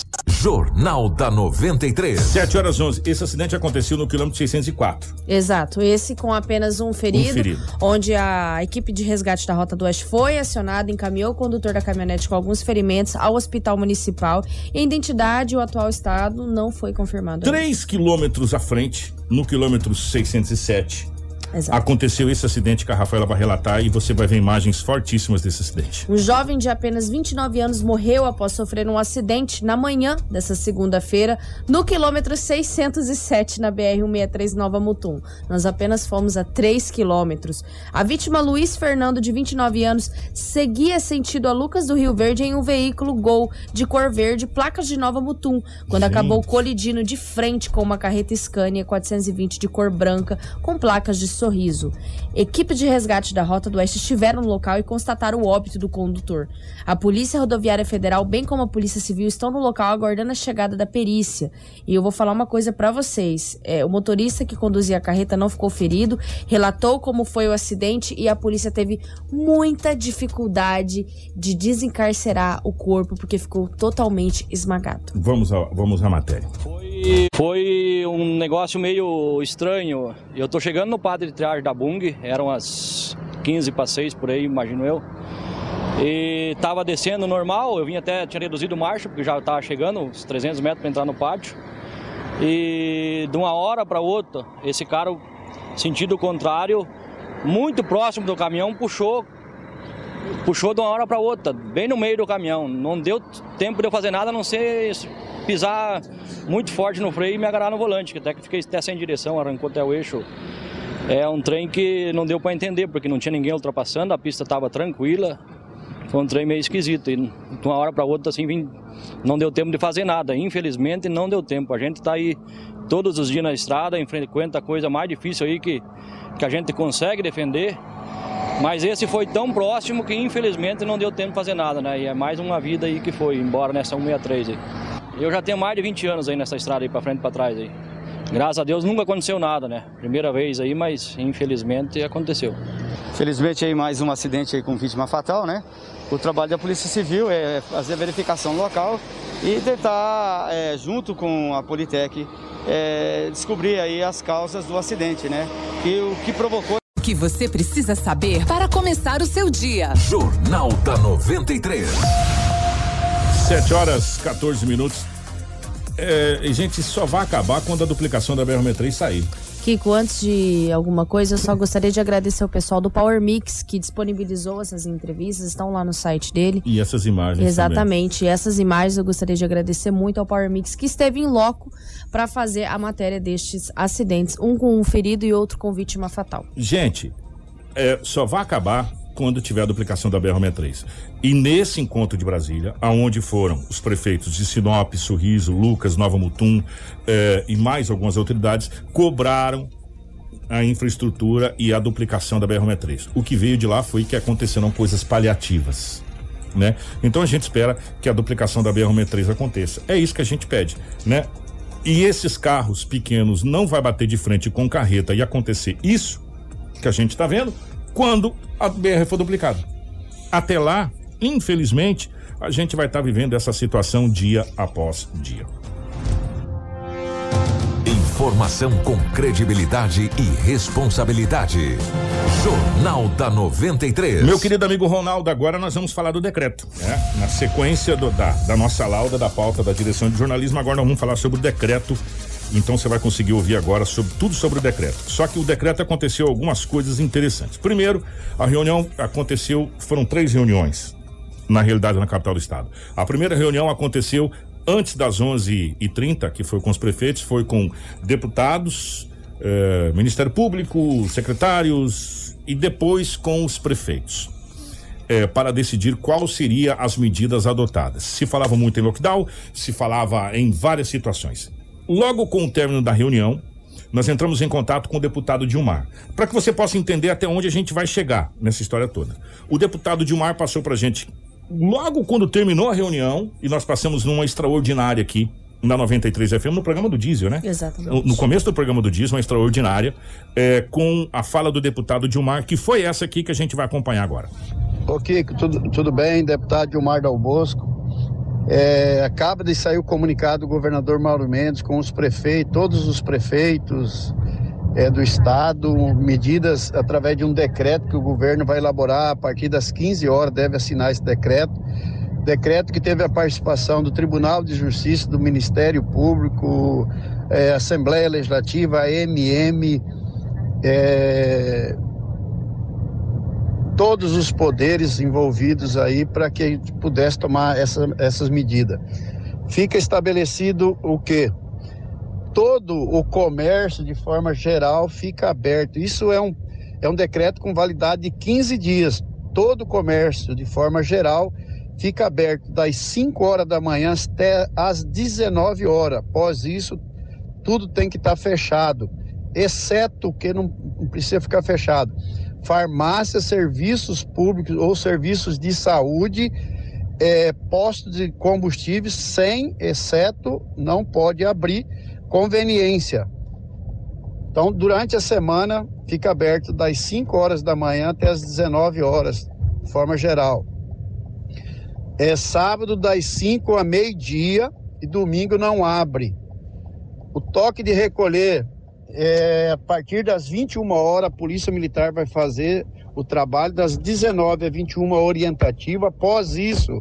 Jornal da 93. 7 horas 11. Esse acidente aconteceu no quilômetro 604. Exato. Esse com apenas um ferido, um ferido, onde a equipe de resgate da Rota do Oeste foi acionada, encaminhou o condutor da caminhonete com alguns ferimentos ao hospital municipal. E a identidade e o atual estado não foi confirmado. 3 quilômetros à frente, no quilômetro 607, Exato. Aconteceu esse acidente que a Rafaela vai relatar e você vai ver imagens fortíssimas desse acidente. Um jovem de apenas 29 anos morreu após sofrer um acidente na manhã dessa segunda-feira no quilômetro 607 na BR-163 Nova Mutum. Nós apenas fomos a 3 quilômetros. A vítima, Luiz Fernando, de 29 anos, seguia sentido a Lucas do Rio Verde em um veículo Gol de cor verde, placas de Nova Mutum, quando Gente. acabou colidindo de frente com uma carreta Scania 420 de cor branca com placas de Sorriso. Equipe de resgate da Rota do Oeste estiveram no local e constataram o óbito do condutor. A Polícia Rodoviária Federal, bem como a Polícia Civil, estão no local aguardando a chegada da perícia. E eu vou falar uma coisa para vocês: é, o motorista que conduzia a carreta não ficou ferido, relatou como foi o acidente e a polícia teve muita dificuldade de desencarcerar o corpo porque ficou totalmente esmagado. Vamos, a, vamos à matéria. Foi, foi um negócio meio estranho. Eu tô chegando no Padre triagem da Bung, eram as 15 para 6 por aí, imagino eu. E tava descendo normal, eu vim até, tinha reduzido marcha, porque já tava chegando uns 300 metros para entrar no pátio. E de uma hora para outra, esse cara, sentido contrário, muito próximo do caminhão, puxou puxou de uma hora para outra, bem no meio do caminhão. Não deu tempo de eu fazer nada, a não ser pisar muito forte no freio e me agarrar no volante, que até que fiquei até sem direção, arrancou até o eixo é um trem que não deu para entender, porque não tinha ninguém ultrapassando, a pista estava tranquila. Foi um trem meio esquisito. E de uma hora para outra, assim, vim, não deu tempo de fazer nada. Infelizmente, não deu tempo. A gente está aí todos os dias na estrada, enfrenta a coisa mais difícil aí que, que a gente consegue defender. Mas esse foi tão próximo que, infelizmente, não deu tempo de fazer nada, né? E é mais uma vida aí que foi embora nessa 163 aí. Eu já tenho mais de 20 anos aí nessa estrada aí, para frente e para trás aí. Graças a Deus nunca aconteceu nada, né? Primeira vez aí, mas infelizmente aconteceu. Felizmente aí mais um acidente aí com vítima fatal, né? O trabalho da Polícia Civil é fazer a verificação local e tentar, é, junto com a Politec, é, descobrir aí as causas do acidente, né? E o que provocou o que você precisa saber para começar o seu dia. Jornal da 93. 7 horas 14 minutos. É, gente, só vai acabar quando a duplicação da BR-63 sair. Kiko, antes de alguma coisa, eu só gostaria de agradecer ao pessoal do Power Mix que disponibilizou essas entrevistas, estão lá no site dele. E essas imagens. Exatamente. Também. Essas imagens eu gostaria de agradecer muito ao Power Mix que esteve em loco para fazer a matéria destes acidentes, um com um ferido e outro com vítima fatal. Gente, é, só vai acabar quando tiver a duplicação da BR-63. E nesse encontro de Brasília, aonde foram os prefeitos de Sinop, Sorriso, Lucas, Nova Mutum eh, e mais algumas autoridades, cobraram a infraestrutura e a duplicação da BR-63. O que veio de lá foi que aconteceram coisas paliativas. Né? Então a gente espera que a duplicação da BR-63 aconteça. É isso que a gente pede, né? E esses carros pequenos não vai bater de frente com carreta e acontecer isso que a gente está vendo quando a BR for duplicada. Até lá, infelizmente, a gente vai estar tá vivendo essa situação dia após dia. Informação com credibilidade e responsabilidade. Jornal da 93. Meu querido amigo Ronaldo, agora nós vamos falar do decreto. Né? Na sequência do, da, da nossa lauda, da pauta da direção de jornalismo, agora nós vamos falar sobre o decreto então você vai conseguir ouvir agora sobre tudo sobre o decreto. Só que o decreto aconteceu algumas coisas interessantes. Primeiro, a reunião aconteceu, foram três reuniões na realidade na capital do estado. A primeira reunião aconteceu antes das 11h30, que foi com os prefeitos, foi com deputados, eh, Ministério Público, secretários e depois com os prefeitos. Eh, para decidir qual seria as medidas adotadas. Se falava muito em lockdown, se falava em várias situações. Logo com o término da reunião, nós entramos em contato com o deputado Dilmar, para que você possa entender até onde a gente vai chegar nessa história toda. O deputado Dilmar passou para a gente, logo quando terminou a reunião, e nós passamos numa extraordinária aqui, na 93 FM, no programa do Diesel, né? Exatamente. No, começo do programa do Diesel, uma extraordinária, é, com a fala do deputado Dilmar, que foi essa aqui que a gente vai acompanhar agora. Ô Kiko, tudo, tudo bem? Deputado Dilmar Dal Bosco. É, acaba de sair o comunicado do governador Mauro Mendes com os prefeitos, todos os prefeitos é, do estado, medidas através de um decreto que o governo vai elaborar a partir das 15 horas, deve assinar esse decreto. Decreto que teve a participação do Tribunal de Justiça, do Ministério Público, é, Assembleia Legislativa, AMM, é, todos os poderes envolvidos aí para que a gente pudesse tomar essa, essas medidas. Fica estabelecido o que? Todo o comércio, de forma geral, fica aberto. Isso é um, é um decreto com validade de 15 dias. Todo o comércio, de forma geral, fica aberto das 5 horas da manhã até às 19 horas. Após isso, tudo tem que estar tá fechado, exceto que não, não precisa ficar fechado farmácias, serviços públicos ou serviços de saúde, é, postos de combustíveis, sem, exceto, não pode abrir conveniência. Então, durante a semana, fica aberto das 5 horas da manhã até as 19 horas, de forma geral. É sábado das 5 a meio-dia e domingo não abre. O toque de recolher é, a partir das 21 horas, a Polícia Militar vai fazer o trabalho das 19 às 21 orientativa. Após isso,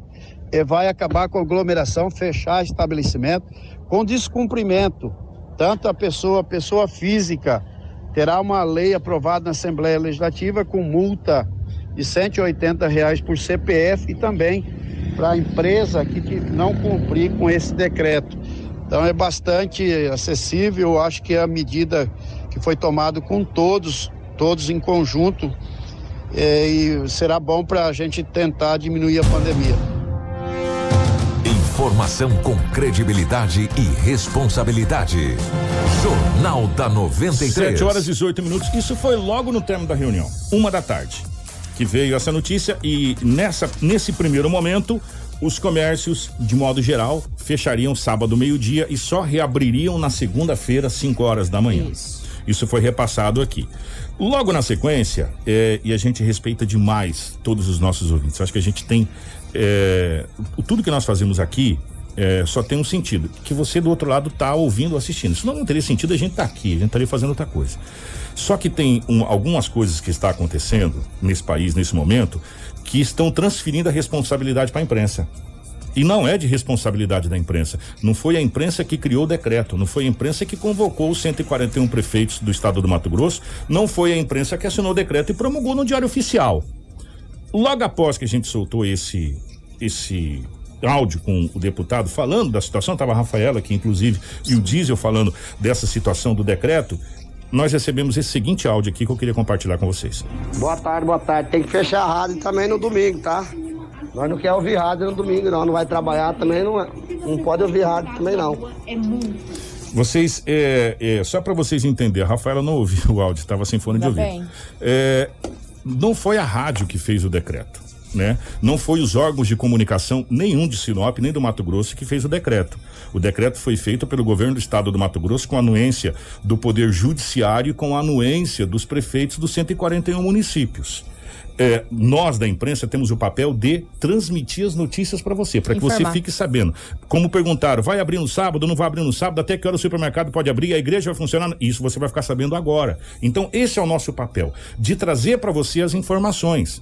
é, vai acabar com a aglomeração, fechar estabelecimento com descumprimento. Tanto a pessoa, a pessoa física, terá uma lei aprovada na Assembleia Legislativa com multa de 180 reais por CPF e também para a empresa que não cumprir com esse decreto. Então é bastante acessível, acho que é a medida que foi tomada com todos, todos em conjunto, é, e será bom para a gente tentar diminuir a pandemia. Informação com credibilidade e responsabilidade. Jornal da 93. 7 horas e 18 minutos. Isso foi logo no término da reunião, uma da tarde, que veio essa notícia e nessa, nesse primeiro momento os comércios, de modo geral, fechariam sábado meio-dia e só reabririam na segunda-feira, 5 horas da manhã. Isso. Isso foi repassado aqui. Logo na sequência, é, e a gente respeita demais todos os nossos ouvintes. Acho que a gente tem. É, tudo que nós fazemos aqui é, só tem um sentido. Que você do outro lado está ouvindo, assistindo. Senão não teria sentido a gente estar tá aqui, a gente estaria fazendo outra coisa. Só que tem um, algumas coisas que está acontecendo nesse país, nesse momento, que estão transferindo a responsabilidade para a imprensa. E não é de responsabilidade da imprensa. Não foi a imprensa que criou o decreto, não foi a imprensa que convocou os 141 prefeitos do estado do Mato Grosso, não foi a imprensa que assinou o decreto e promulgou no Diário Oficial. Logo após que a gente soltou esse esse áudio com o deputado falando da situação, estava a Rafaela aqui, inclusive, e o Diesel falando dessa situação do decreto, nós recebemos esse seguinte áudio aqui que eu queria compartilhar com vocês. Boa tarde, boa tarde. Tem que fechar a rádio também no domingo, tá? Nós não queremos ouvir rádio no domingo, não. Não vai trabalhar também, não, não pode ouvir rádio também, não. É muito. Vocês, é, é, só para vocês entenderem, a Rafaela não ouviu o áudio, estava sem fone de ouvido. É, não foi a rádio que fez o decreto, né? Não foi os órgãos de comunicação, nenhum de Sinop, nem do Mato Grosso, que fez o decreto. O decreto foi feito pelo governo do estado do Mato Grosso com anuência do Poder Judiciário e com anuência dos prefeitos dos 141 municípios. É, nós da imprensa temos o papel de transmitir as notícias para você, para que você fique sabendo. Como perguntaram, vai abrir no sábado, não vai abrir no sábado, até que hora o supermercado pode abrir, a igreja vai funcionar? Isso você vai ficar sabendo agora. Então, esse é o nosso papel, de trazer para você as informações.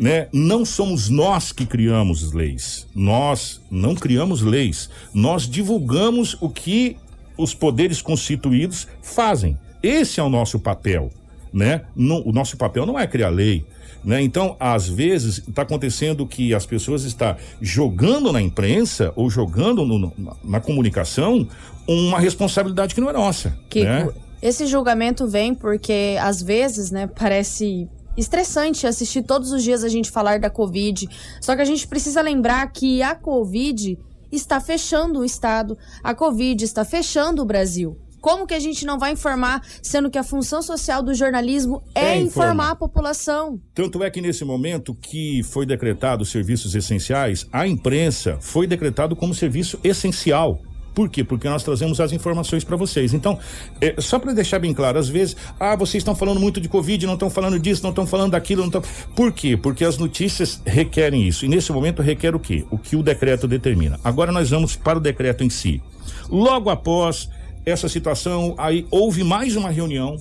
Né? Não somos nós que criamos leis. Nós não criamos leis. Nós divulgamos o que os poderes constituídos fazem. Esse é o nosso papel, né? Não- o nosso papel não é criar lei, né? Então, às vezes, está acontecendo que as pessoas estão jogando na imprensa ou jogando no- na, na comunicação uma responsabilidade que não é nossa. Kiko, né? esse julgamento vem porque, às vezes, né, parece estressante assistir todos os dias a gente falar da Covid. Só que a gente precisa lembrar que a Covid está fechando o Estado, a Covid está fechando o Brasil. Como que a gente não vai informar, sendo que a função social do jornalismo é, É informar. a população? Tanto é que nesse momento que foi decretado os serviços essenciais, a imprensa foi decretado como serviço essencial. Por quê? Porque nós trazemos as informações para vocês. Então, é, só para deixar bem claro, às vezes, ah, vocês estão falando muito de Covid, não estão falando disso, não estão falando daquilo, não estão. Por quê? Porque as notícias requerem isso. E nesse momento requer o quê? O que o decreto determina. Agora nós vamos para o decreto em si. Logo após essa situação, aí houve mais uma reunião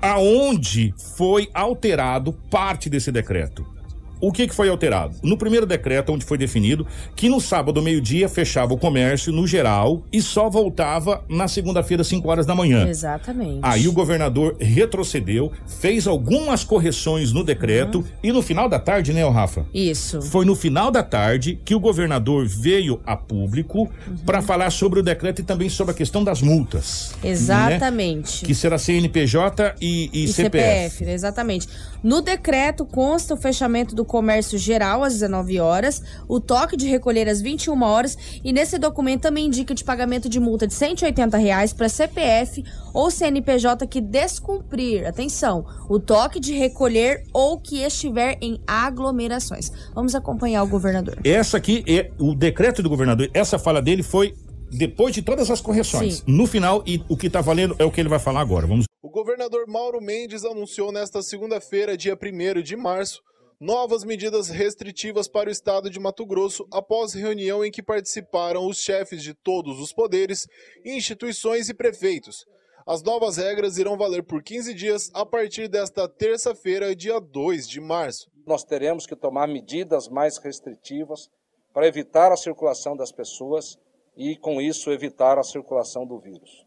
aonde foi alterado parte desse decreto. O que, que foi alterado? No primeiro decreto, onde foi definido que no sábado, meio-dia, fechava o comércio no geral e só voltava na segunda-feira, 5 horas da manhã. Exatamente. Aí o governador retrocedeu, fez algumas correções no decreto e no final da tarde, né, Rafa? Isso. Foi no final da tarde que o governador veio a público para falar sobre o decreto e também sobre a questão das multas. né? Exatamente. Que será CNPJ e, e, E CPF. né? exatamente. No decreto consta o fechamento do comércio geral às 19 horas, o toque de recolher às 21 horas e nesse documento também indica de pagamento de multa de 180 reais para CPF ou CNPJ que descumprir, atenção, o toque de recolher ou que estiver em aglomerações. Vamos acompanhar o governador. Essa aqui é o decreto do governador. Essa fala dele foi depois de todas as correções. Sim. No final, e o que tá valendo é o que ele vai falar agora. Vamos. O governador Mauro Mendes anunciou nesta segunda-feira, dia 1 de março, novas medidas restritivas para o estado de Mato Grosso após reunião em que participaram os chefes de todos os poderes, instituições e prefeitos. As novas regras irão valer por 15 dias a partir desta terça-feira, dia 2 de março. Nós teremos que tomar medidas mais restritivas para evitar a circulação das pessoas e, com isso, evitar a circulação do vírus.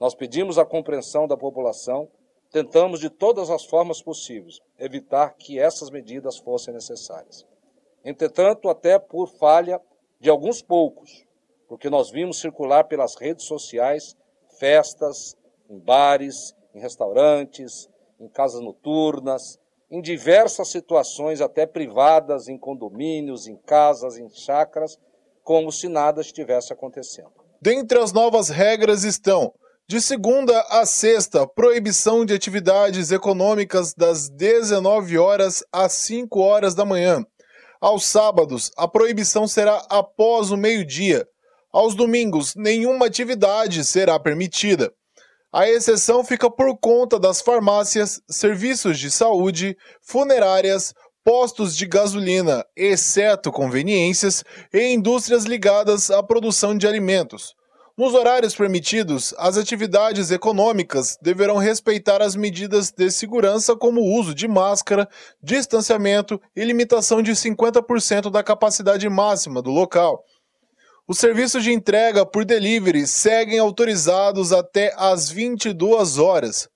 Nós pedimos a compreensão da população, tentamos de todas as formas possíveis evitar que essas medidas fossem necessárias. Entretanto, até por falha de alguns poucos, porque nós vimos circular pelas redes sociais festas em bares, em restaurantes, em casas noturnas, em diversas situações, até privadas, em condomínios, em casas, em chácaras, como se nada estivesse acontecendo. Dentre as novas regras estão, de segunda a sexta, proibição de atividades econômicas das 19 horas às 5 horas da manhã. Aos sábados, a proibição será após o meio-dia. Aos domingos, nenhuma atividade será permitida. A exceção fica por conta das farmácias, serviços de saúde, funerárias, postos de gasolina, exceto conveniências, e indústrias ligadas à produção de alimentos. Nos horários permitidos, as atividades econômicas deverão respeitar as medidas de segurança, como o uso de máscara, distanciamento e limitação de 50% da capacidade máxima do local. Os serviços de entrega por delivery seguem autorizados até às 22 horas.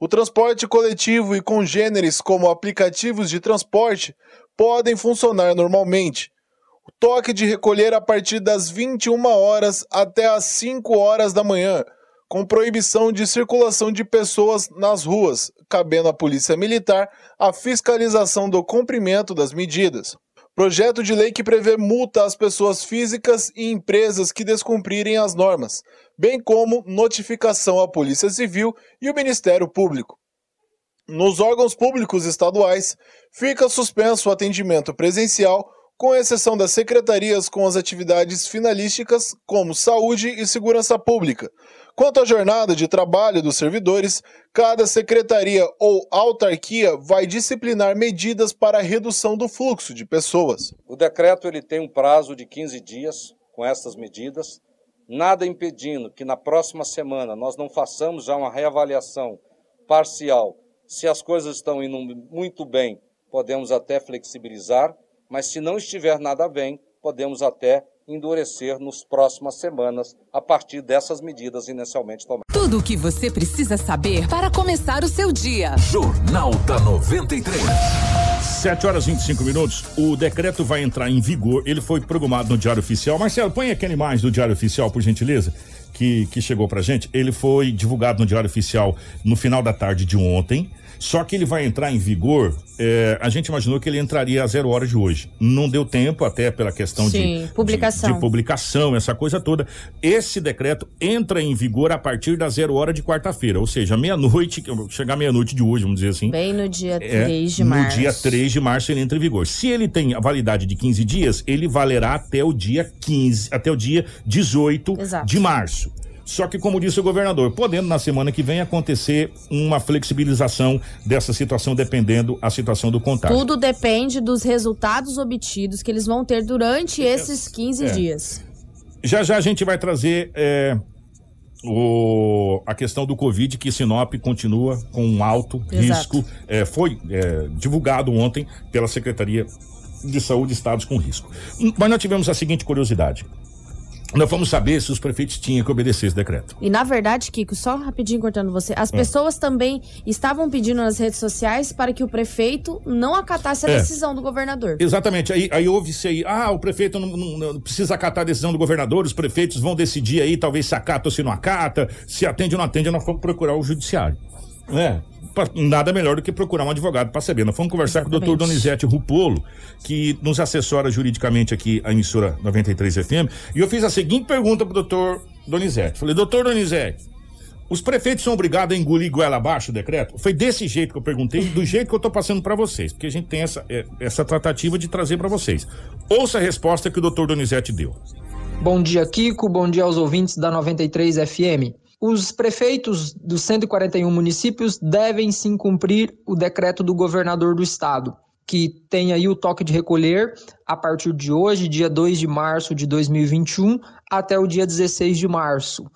O transporte coletivo e congêneres, como aplicativos de transporte, podem funcionar normalmente. Toque de recolher a partir das 21 horas até às 5 horas da manhã, com proibição de circulação de pessoas nas ruas, cabendo à Polícia Militar a fiscalização do cumprimento das medidas. Projeto de lei que prevê multa às pessoas físicas e empresas que descumprirem as normas, bem como notificação à Polícia Civil e o Ministério Público. Nos órgãos públicos estaduais, fica suspenso o atendimento presencial, com exceção das secretarias com as atividades finalísticas, como saúde e segurança pública. Quanto à jornada de trabalho dos servidores, cada secretaria ou autarquia vai disciplinar medidas para a redução do fluxo de pessoas. O decreto ele tem um prazo de 15 dias com essas medidas, nada impedindo que na próxima semana nós não façamos já uma reavaliação parcial se as coisas estão indo muito bem, podemos até flexibilizar, mas se não estiver nada bem, podemos até endurecer nos próximas semanas a partir dessas medidas inicialmente tomadas. Tudo o que você precisa saber para começar o seu dia. Jornal da 93. 7 horas e 25 minutos. O decreto vai entrar em vigor. Ele foi programado no Diário Oficial. Marcelo, põe aquela imagem do Diário Oficial, por gentileza, que, que chegou pra gente. Ele foi divulgado no Diário Oficial no final da tarde de ontem. Só que ele vai entrar em vigor. É, a gente imaginou que ele entraria a zero hora de hoje. Não deu tempo, até pela questão Sim, de, publicação. De, de publicação, essa coisa toda. Esse decreto entra em vigor a partir da zero hora de quarta-feira, ou seja, meia-noite, chegar meia-noite de hoje, vamos dizer assim. Bem no dia É, 3 de março. No dia 3 de março ele entra em vigor. Se ele tem a validade de 15 dias, ele valerá até o dia 15, até o dia 18 Exato. de março. Só que, como disse o governador, podendo na semana que vem acontecer uma flexibilização dessa situação, dependendo a situação do contágio. Tudo depende dos resultados obtidos que eles vão ter durante esses 15 É. dias. Já já a gente vai trazer é, o, a questão do Covid, que Sinop continua com um alto Exato. risco. É, foi é, divulgado ontem pela Secretaria de Saúde Estados com risco. Mas nós tivemos a seguinte curiosidade. Nós vamos saber se os prefeitos tinham que obedecer esse decreto. E na verdade, Kiko, só rapidinho cortando você, as É. pessoas também estavam pedindo nas redes sociais para que o prefeito não acatasse a É. decisão do governador. Exatamente. Aí, aí houve-se aí, ah, o prefeito não, não- não precisa acatar a decisão do governador, os prefeitos vão decidir aí, talvez se acata ou se não acata, se atende ou não atende, nós vamos procurar o judiciário. É, pra- nada melhor do que procurar um advogado para saber. Nós fomos conversar com o doutor Donizete Rupolo, que nos assessora juridicamente aqui a emissora 93 FM, e eu fiz a seguinte pergunta pro doutor Donizete. Falei, doutor Donizete, os prefeitos são obrigados a engolir goela abaixo o decreto? Foi desse jeito que eu perguntei, do jeito que eu tô passando para vocês, porque a gente tem essa, é, essa tratativa de trazer para vocês. Ouça a resposta que o doutor Donizete deu. Bom dia, Kiko. Bom dia aos ouvintes da 93 FM. Os prefeitos dos 141 municípios devem sim cumprir o decreto do governador do estado, que tem aí o toque de recolher a partir de hoje, dia 2 de março de 2021, até o dia 16 de março,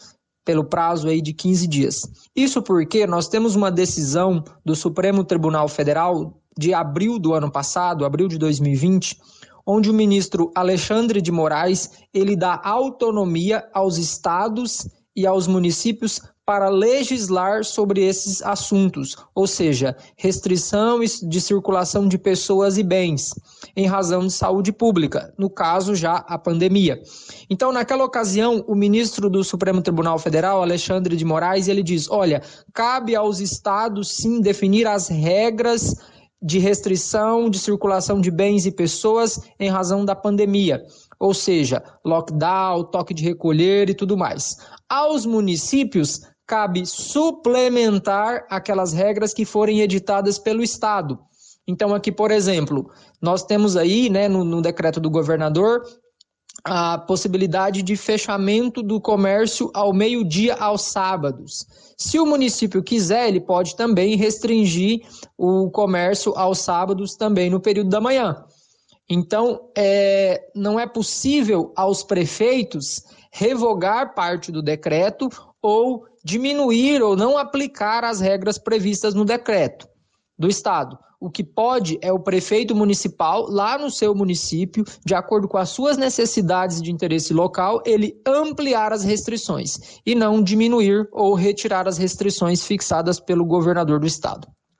pelo prazo aí de 15 dias. Isso porque nós temos uma decisão do Supremo Tribunal Federal de abril do ano passado, abril de 2020, onde o ministro Alexandre de Moraes ele dá autonomia aos estados e aos municípios para legislar sobre esses assuntos, ou seja, restrição de circulação de pessoas e bens em razão de saúde pública, no caso já a pandemia. Então, naquela ocasião, o ministro do Supremo Tribunal Federal, Alexandre de Moraes, ele diz: "Olha, cabe aos estados sim definir as regras de restrição de circulação de bens e pessoas em razão da pandemia, ou seja, lockdown, toque de recolher e tudo mais. Aos municípios cabe suplementar aquelas regras que forem editadas pelo Estado. Então, aqui, por exemplo, nós temos aí, né, no, no decreto do governador, a possibilidade de fechamento do comércio ao meio-dia aos sábados. Se o município quiser, ele pode também restringir o comércio aos sábados também no período da manhã. Então, é, não é possível aos prefeitos revogar parte do decreto ou diminuir ou não aplicar as regras previstas no decreto do Estado. O que pode é o prefeito municipal, lá no seu município, de acordo com as suas necessidades de interesse local, ele ampliar as restrições e não diminuir ou retirar as restrições fixadas pelo governador do Estado.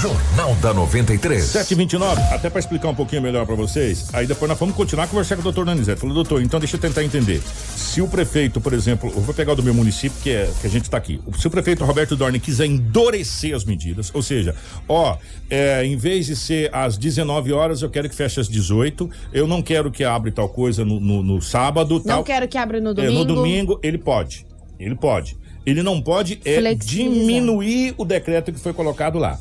Jornal da 93. 729, até para explicar um pouquinho melhor para vocês, aí depois nós vamos continuar a conversar com o doutor Donizete. Falou, doutor, então deixa eu tentar entender. Se o prefeito, por exemplo, eu vou pegar o do meu município, que é que a gente está aqui. Se o prefeito Roberto Dorne quiser endurecer as medidas, ou seja, ó, é, em vez de ser às 19 horas, eu quero que feche às 18. Eu não quero que abra tal coisa no, no, no sábado. Não tal. quero que abra no domingo. É, no domingo, ele pode. Ele pode. Ele não pode é, diminuir o decreto que foi colocado lá.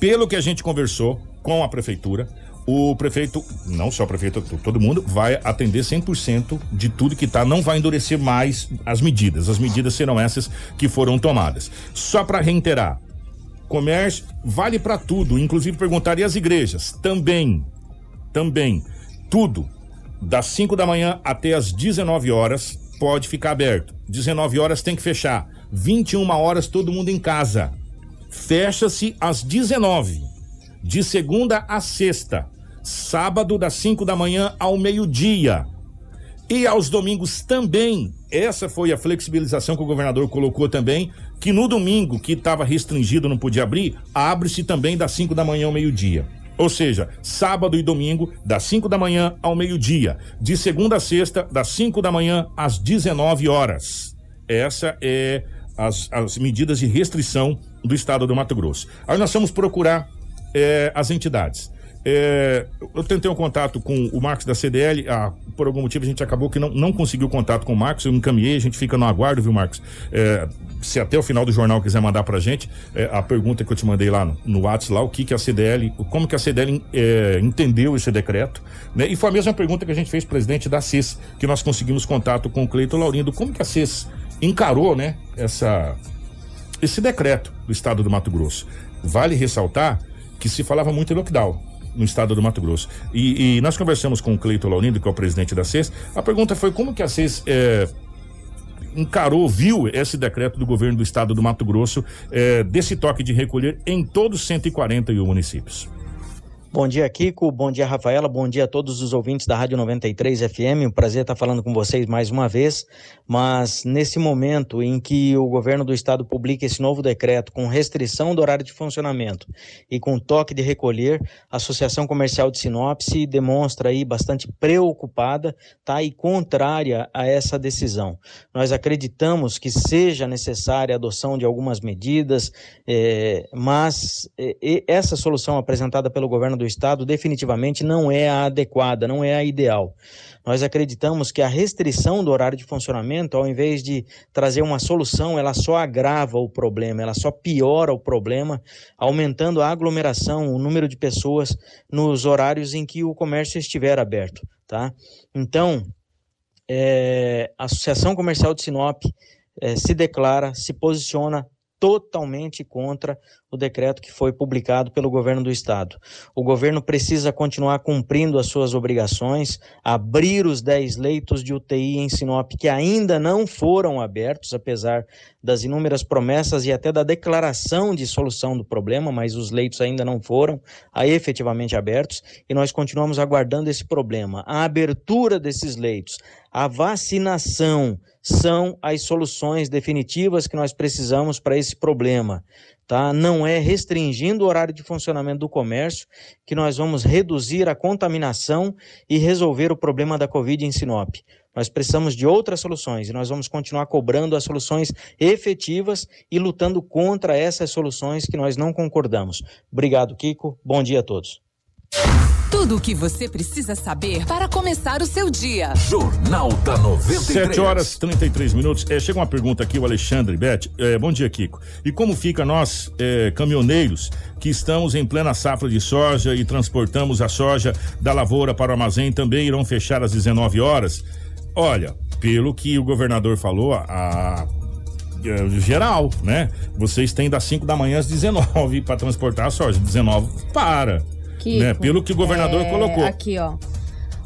Pelo que a gente conversou com a prefeitura, o prefeito, não só o prefeito, todo mundo, vai atender 100% de tudo que tá, não vai endurecer mais as medidas. As medidas serão essas que foram tomadas. Só para reiterar, comércio vale para tudo, inclusive perguntar e as igrejas também. Também. Tudo das 5 da manhã até as 19 horas pode ficar aberto. 19 horas tem que fechar. 21 horas todo mundo em casa. Fecha-se às 19. De segunda a sexta. Sábado das 5 da manhã ao meio-dia. E aos domingos também. Essa foi a flexibilização que o governador colocou também, que no domingo, que estava restringido, não podia abrir, abre-se também das 5 da manhã ao meio-dia. Ou seja, sábado e domingo, das 5 da manhã ao meio-dia. De segunda a sexta, das 5 da manhã às 19 horas. Essa é as, as medidas de restrição do estado do Mato Grosso. Aí nós vamos procurar é, as entidades. É, eu tentei um contato com o Marcos da CDL, ah, por algum motivo a gente acabou que não, não conseguiu contato com o Marcos, eu encaminhei, a gente fica no aguardo, viu, Marcos? É, se até o final do jornal quiser mandar pra gente, é, a pergunta que eu te mandei lá no, no WhatsApp, lá, o que que a CDL, como que a CDL entendeu esse decreto, né? E foi a mesma pergunta que a gente fez presidente da CES, que nós conseguimos contato com o Cleiton Laurindo, como que a CES encarou, né, essa, esse decreto do estado do Mato Grosso. Vale ressaltar que se falava muito em lockdown no estado do Mato Grosso. E, e nós conversamos com o Cleiton Laurindo, que é o presidente da CES. A pergunta foi como que a CES é, encarou, viu esse decreto do governo do estado do Mato Grosso é, desse toque de recolher em todos os 141 municípios. Bom dia, Kiko. Bom dia, Rafaela. Bom dia a todos os ouvintes da Rádio 93 FM. Um prazer estar falando com vocês mais uma vez. Mas nesse momento em que o governo do estado publica esse novo decreto com restrição do horário de funcionamento e com toque de recolher, a Associação Comercial de Sinop se demonstra aí bastante preocupada, tá? E contrária a essa decisão. Nós acreditamos que seja necessária a adoção de algumas medidas, eh, mas eh, essa solução apresentada pelo governo do Estado definitivamente não é a adequada, não é a ideal. Nós acreditamos que a restrição do horário de funcionamento, ao invés de trazer uma solução, ela só agrava o problema, ela só piora o problema, aumentando a aglomeração, o número de pessoas nos horários em que o comércio estiver aberto. Tá? Então, é, a Associação Comercial de Sinop é, se declara, se posiciona totalmente contra o decreto que foi publicado pelo governo do estado. O governo precisa continuar cumprindo as suas obrigações, abrir os 10 leitos de UTI em Sinop que ainda não foram abertos, apesar das inúmeras promessas e até da declaração de solução do problema, mas os leitos ainda não foram aí efetivamente abertos e nós continuamos aguardando esse problema. A abertura desses leitos, a vacinação são as soluções definitivas que nós precisamos para esse problema tá? Não é restringindo o horário de funcionamento do comércio que nós vamos reduzir a contaminação e resolver o problema da Covid em Sinop. Nós precisamos de outras soluções e nós vamos continuar cobrando as soluções efetivas e lutando contra essas soluções que nós não concordamos. Obrigado, Kiko. Bom dia a todos. Tudo o que você precisa saber para começar o seu dia. Jornal da 93. 7 horas 33 minutos. É, chega uma pergunta aqui, o Alexandre Beth. É, bom dia, Kiko. E como fica nós, é, caminhoneiros, que estamos em plena safra de soja e transportamos a soja da lavoura para o armazém, também irão fechar às 19 horas? Olha, pelo que o governador falou, a, a geral, né? Vocês têm das 5 da manhã às 19 para transportar a soja. 19 para. Kiko, né? Pelo que o governador é, colocou. Aqui, ó.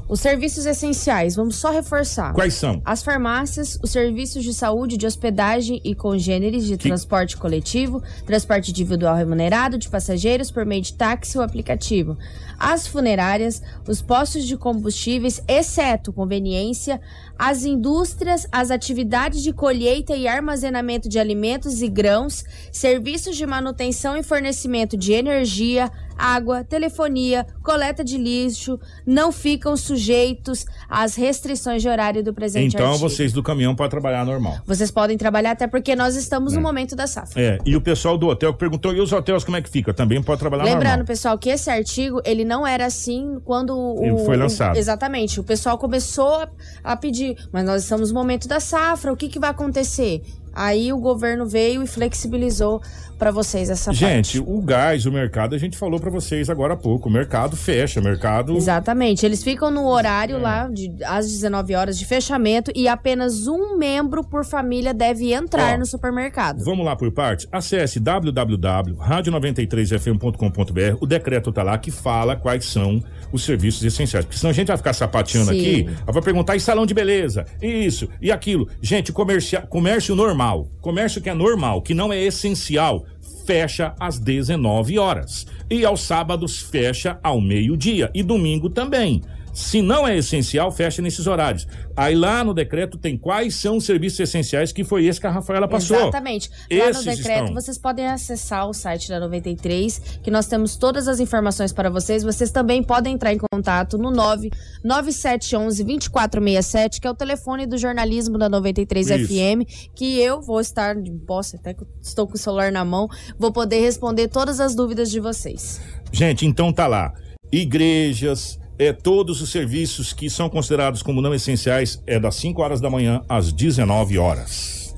Os serviços essenciais, vamos só reforçar. Quais são? As farmácias, os serviços de saúde, de hospedagem e congêneres de Que- transporte coletivo, transporte individual remunerado de passageiros por meio de táxi ou aplicativo. As funerárias, os postos de combustíveis, exceto conveniência, as indústrias, as atividades de colheita e armazenamento de alimentos e grãos, serviços de manutenção e fornecimento de energia, água, telefonia, coleta de lixo, não ficam sujeitos às restrições de horário do presente Então artigo. vocês do caminhão podem trabalhar normal. Vocês podem trabalhar até porque nós estamos É. no momento da safra. É, e o pessoal do hotel que perguntou, e os hotéis como é que fica? Também pode trabalhar Lembrando, normal. pessoal, que esse artigo, ele não era assim quando o... Foi o- lançado. exatamente. O pessoal começou a, a pedir, mas nós estamos no momento da safra, o que, que vai acontecer? Aí o governo veio e flexibilizou para vocês essa Gente, o gás, o mercado, a gente falou pra vocês agora há pouco. O mercado fecha, o mercado. Exatamente. Eles ficam no horário É. lá, de, às 19 horas de fechamento, e apenas um membro por família deve entrar Ó, no supermercado. Vamos lá por partes? Acesse www.radio93fm.com.br. O decreto tá lá que fala quais são os serviços essenciais. Porque senão a gente vai ficar sapateando Sim. aqui, vai perguntar e salão de beleza, isso e aquilo. Gente, comércio normal, comércio que é normal, que não é essencial, fecha às 19 horas. E aos sábados fecha ao meio-dia e domingo também. Se não é essencial, fecha nesses horários. Aí lá no decreto tem quais são os serviços essenciais, que foi esse que a Rafaela passou. Exatamente. Lá Esses no decreto, estão. vocês podem acessar o site da 93, que nós temos todas as informações para vocês. Vocês também podem entrar em contato no 9 9711 2467, que é o telefone do jornalismo da 93 Isso. FM, que eu vou estar, posso até que estou com o celular na mão, vou poder responder todas as dúvidas de vocês. Gente, então tá lá. Igrejas, é, todos os serviços que são considerados como não essenciais é das 5 horas da manhã às 19 horas.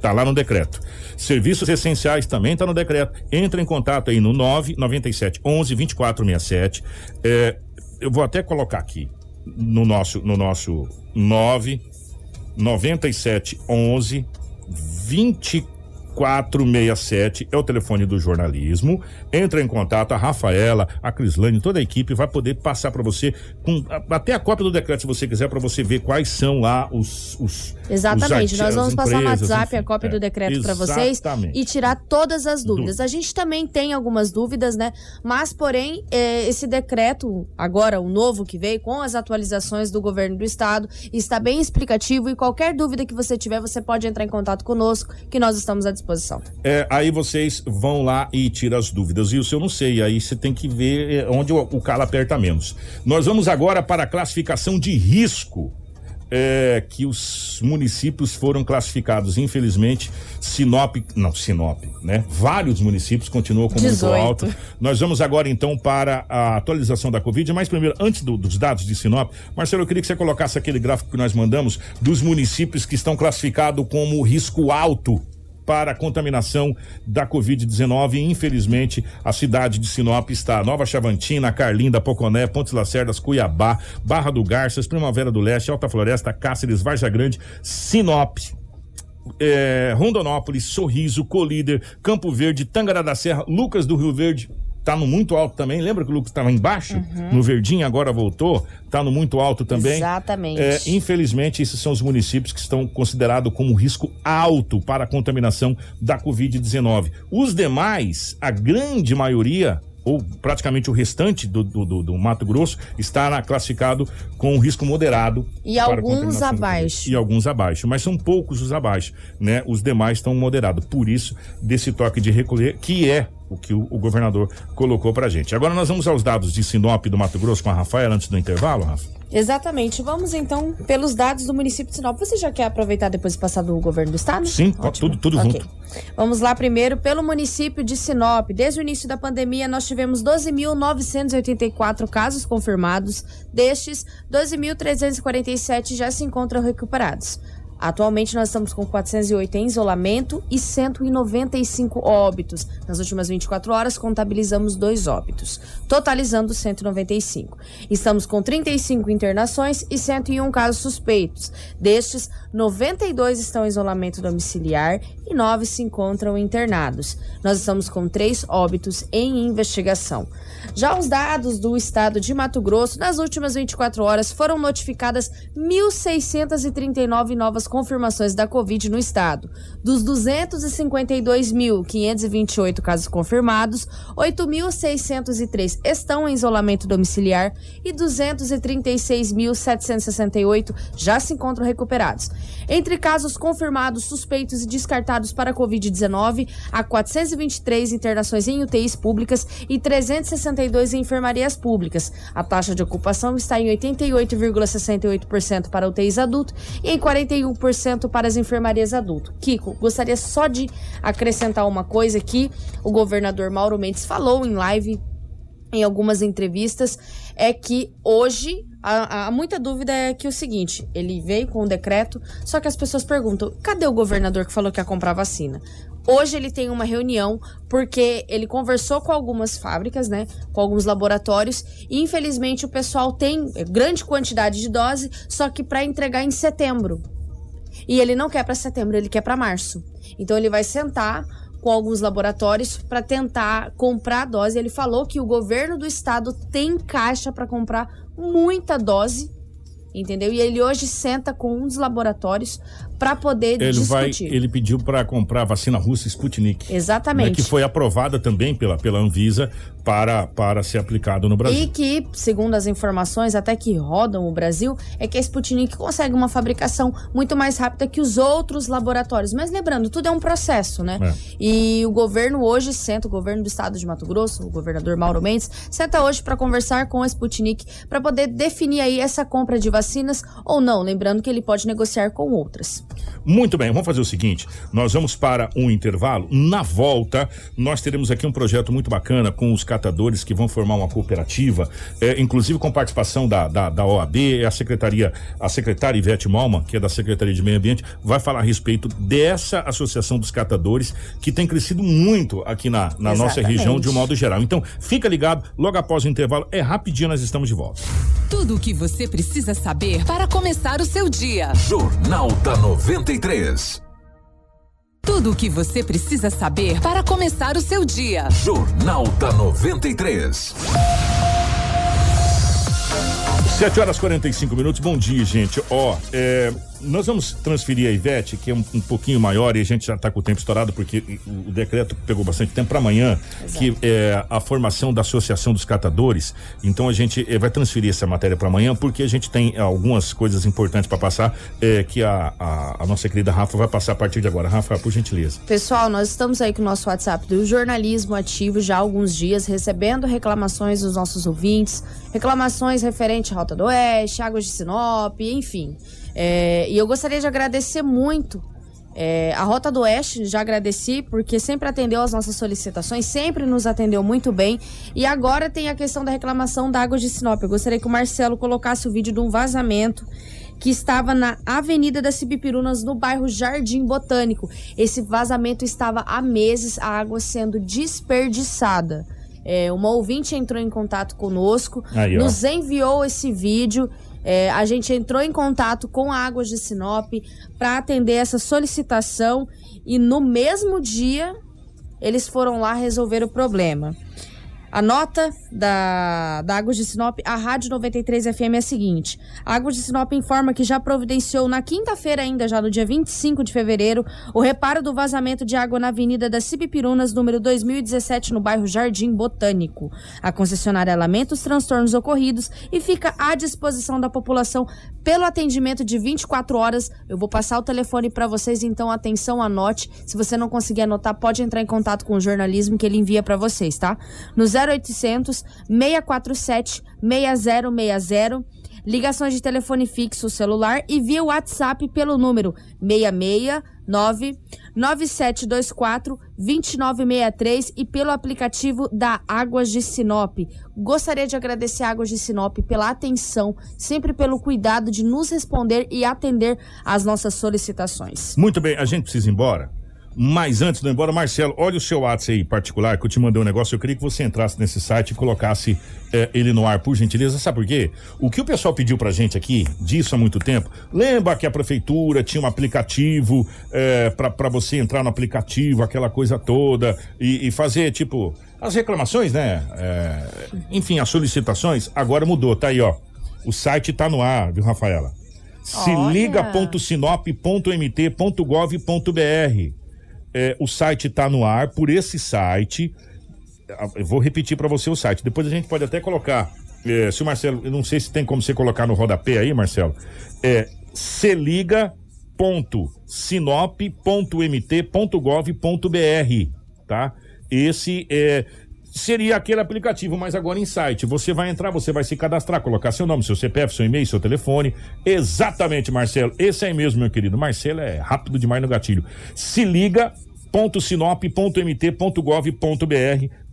Tá lá no decreto. Serviços essenciais também tá no decreto. Entra em contato aí no 997 11 2467. É, eu vou até colocar aqui no nosso no nosso 9 97 11 2467 é o telefone do jornalismo. Entra em contato, a Rafaela, a Crislane, toda a equipe vai poder passar para você com a- até a cópia do decreto, se você quiser, para você ver quais são lá os. os Exatamente, os nós vamos as passar no empresas, WhatsApp a enfim. cópia É, do decreto para vocês e tirar todas as dúvidas. Dúvidas. A gente também tem algumas dúvidas, né? Mas, porém, é, esse decreto, agora o novo que veio, com as atualizações do governo do estado, está bem explicativo e qualquer dúvida que você tiver, você pode entrar em contato conosco, que nós estamos à disposição. É, aí vocês vão lá e tiram as dúvidas. E o seu não sei, aí você tem que ver é, onde o, o calo aperta menos. Nós vamos agora para a classificação de risco. é, que os municípios foram classificados, infelizmente, Sinop, não, Sinop, né? Vários municípios continuam com muito 18. alto. Nós vamos agora então para a atualização da Covid, mas primeiro, antes do- dos dados de Sinop, Marcelo, eu queria que você colocasse aquele gráfico que nós mandamos dos municípios que estão classificados como risco alto para a contaminação da Covid-19. E, Infelizmente, a cidade de Sinop está Nova Chavantina, Carlinda, Poconé, Pontes Lacerdas, Cuiabá, Barra do Garças, Primavera do Leste, Alta Floresta, Cáceres, Varja Grande, Sinop. é, Rondonópolis, Sorriso, Colíder, Campo Verde, Tangará da Serra, Lucas do Rio Verde, tá no muito alto também. Lembra que o Lucas estava embaixo? Uhum. No verdinho, agora voltou, tá no muito alto também. Exatamente. É, infelizmente, esses são os municípios que estão considerados como risco alto para a contaminação da Covid-19. Os demais, a grande maioria, ou praticamente o restante do, do, do- do Mato Grosso, está na- classificado com risco moderado. E alguns abaixo. E alguns abaixo, mas são poucos os abaixo, né? Os demais estão moderados. Por isso, desse toque de recolher, que é o que o, o governador colocou pra gente. Agora nós vamos aos dados de Sinop do Mato Grosso com a Rafaela antes do intervalo, Rafa. Exatamente. Vamos então pelos dados do município de Sinop. Você já quer aproveitar depois de passar do governo do estado? Sim, tudo, tudo Ok. junto. Vamos lá primeiro pelo município de Sinop. Desde o início da pandemia, nós tivemos 12.984 casos confirmados. Destes, 12.347 já se encontram recuperados. Atualmente nós estamos com 408 em isolamento e 195 óbitos. Nas últimas 24 horas contabilizamos dois óbitos, totalizando 195. Estamos com 35 internações e 101 casos suspeitos. Destes, 92 estão em isolamento domiciliar e 9 se encontram internados. Nós estamos com três óbitos em investigação. Já os dados do estado de Mato Grosso, nas últimas 24 horas foram notificadas 1.639 novas confirmações da Covid no estado. Dos 252.528 casos confirmados, 8.603 estão em isolamento domiciliar e 236.768 já se encontram recuperados. Entre casos confirmados, suspeitos e descartados para Covid-19, há 423 internações em UTIs públicas e 362 em enfermarias públicas. A taxa de ocupação está em 88,68% para UTIs adulto e em 41% para as enfermarias adulto. Kiko, gostaria só de acrescentar uma coisa que o governador Mauro Mendes falou em live em algumas entrevistas é que hoje há, muita dúvida é que o seguinte, ele veio com o decreto, só que as pessoas perguntam, cadê o governador que falou que ia comprar vacina? Hoje ele tem uma reunião porque ele conversou com algumas fábricas, né, com alguns laboratórios e infelizmente o pessoal tem grande quantidade de dose, só que para entregar em setembro. E ele não quer para setembro, ele quer para março. Então ele vai sentar com alguns laboratórios para tentar comprar a dose. Ele falou que o governo do estado tem caixa para comprar muita dose, entendeu? E ele hoje senta com um dos laboratórios para poder ele discutir. Vai, ele pediu para comprar a vacina russa Sputnik. Exatamente. Né, que foi aprovada também pela, pela Anvisa para, para ser aplicado no Brasil. E que, segundo as informações até que rodam o Brasil, é que a Sputnik consegue uma fabricação muito mais rápida que os outros laboratórios. Mas lembrando, tudo é um processo, né? É. E o governo hoje senta, o governo do estado de Mato Grosso, o governador Mauro Mendes, senta hoje para conversar com a Sputnik para poder definir aí essa compra de vacinas ou não. Lembrando que ele pode negociar com outras. Muito bem, vamos fazer o seguinte: nós vamos para um intervalo. Na volta, nós teremos aqui um projeto muito bacana com os catadores que vão formar uma cooperativa, é, inclusive com participação da, da, da OAB, a secretaria, a secretária Ivete Malma, que é da Secretaria de Meio Ambiente, vai falar a respeito dessa associação dos catadores que tem crescido muito aqui na, na nossa região de um modo geral. Então, fica ligado, logo após o intervalo, é rapidinho, nós estamos de volta. Tudo o que você precisa saber para começar o seu dia. Jornal da 93. Tudo o que você precisa saber para começar o seu dia. Jornal da 93. 7 horas 45 minutos. Bom dia, gente. Ó, é, nós vamos transferir a Ivete, que é um, um pouquinho maior, e a gente já está com o tempo estourado, porque o, o decreto pegou bastante tempo para amanhã, Exato. que é a formação da Associação dos Catadores. Então a gente é, vai transferir essa matéria para amanhã, porque a gente tem algumas coisas importantes para passar, é, que a, a, a, nossa querida Rafa vai passar a partir de agora. Rafa, por gentileza. Pessoal, nós estamos aí com o nosso WhatsApp do jornalismo ativo já há alguns dias, recebendo reclamações dos nossos ouvintes, reclamações referente à Rota do Oeste, Águas de Sinop, enfim. É, e eu gostaria de agradecer muito é, a Rota do Oeste, já agradeci, porque sempre atendeu as nossas solicitações, sempre nos atendeu muito bem. E agora tem a questão da reclamação da água de Sinop. Eu gostaria que o Marcelo colocasse o vídeo de um vazamento que estava na Avenida das Cibipirunas, no bairro Jardim Botânico. Esse vazamento estava há meses, a água sendo desperdiçada. É, uma ouvinte entrou em contato conosco, Aí, nos enviou esse vídeo. É, a gente entrou em contato com a Águas de Sinop para atender essa solicitação e no mesmo dia eles foram lá resolver o problema. A nota da, da Águas de Sinop, a Rádio 93 FM é a seguinte: a Águas de Sinop informa que já providenciou na quinta-feira, ainda já no dia 25 de fevereiro, o reparo do vazamento de água na Avenida das Cibipirunas, número 2017, no bairro Jardim Botânico. A concessionária lamenta os transtornos ocorridos e fica à disposição da população pelo atendimento de 24 horas. Eu vou passar o telefone para vocês, então atenção, anote. Se você não conseguir anotar, pode entrar em contato com o jornalismo que ele envia para vocês, tá? No 0800 647 6060. Ligações de telefone fixo celular e via WhatsApp pelo número 66 99724 2963 e pelo aplicativo da Águas de Sinop. Gostaria de agradecer a Águas de Sinop pela atenção, sempre pelo cuidado de nos responder e atender às nossas solicitações. Muito bem, a gente precisa ir embora. Mas antes de ir embora, Marcelo, olha o seu WhatsApp aí particular, que eu te mandei um negócio. Eu queria que você entrasse nesse site e colocasse eh, ele no ar, por gentileza. Sabe por quê? O que o pessoal pediu pra gente aqui, disso há muito tempo, lembra que a prefeitura tinha um aplicativo eh, pra, pra você entrar no aplicativo, aquela coisa toda, e, e fazer, tipo, as reclamações, né? Eh, enfim, as solicitações. Agora mudou, tá aí, ó. O site tá no ar, viu, Rafaela? Se liga.sinop.mt.gov.br é, o site está no ar por esse site. Eu vou repetir para você o site. Depois a gente pode até colocar. É, se o Marcelo, eu não sei se tem como você colocar no rodapé aí, Marcelo. É celiga.sinop.mt.gov.br, tá? Esse é seria aquele aplicativo, mas agora em site. Você vai entrar, você vai se cadastrar, colocar seu nome, seu CPF, seu e-mail, seu telefone. Exatamente, Marcelo. Esse aí mesmo, meu querido. Marcelo é rápido demais no gatilho. Se liga sinop.mt.gov.br.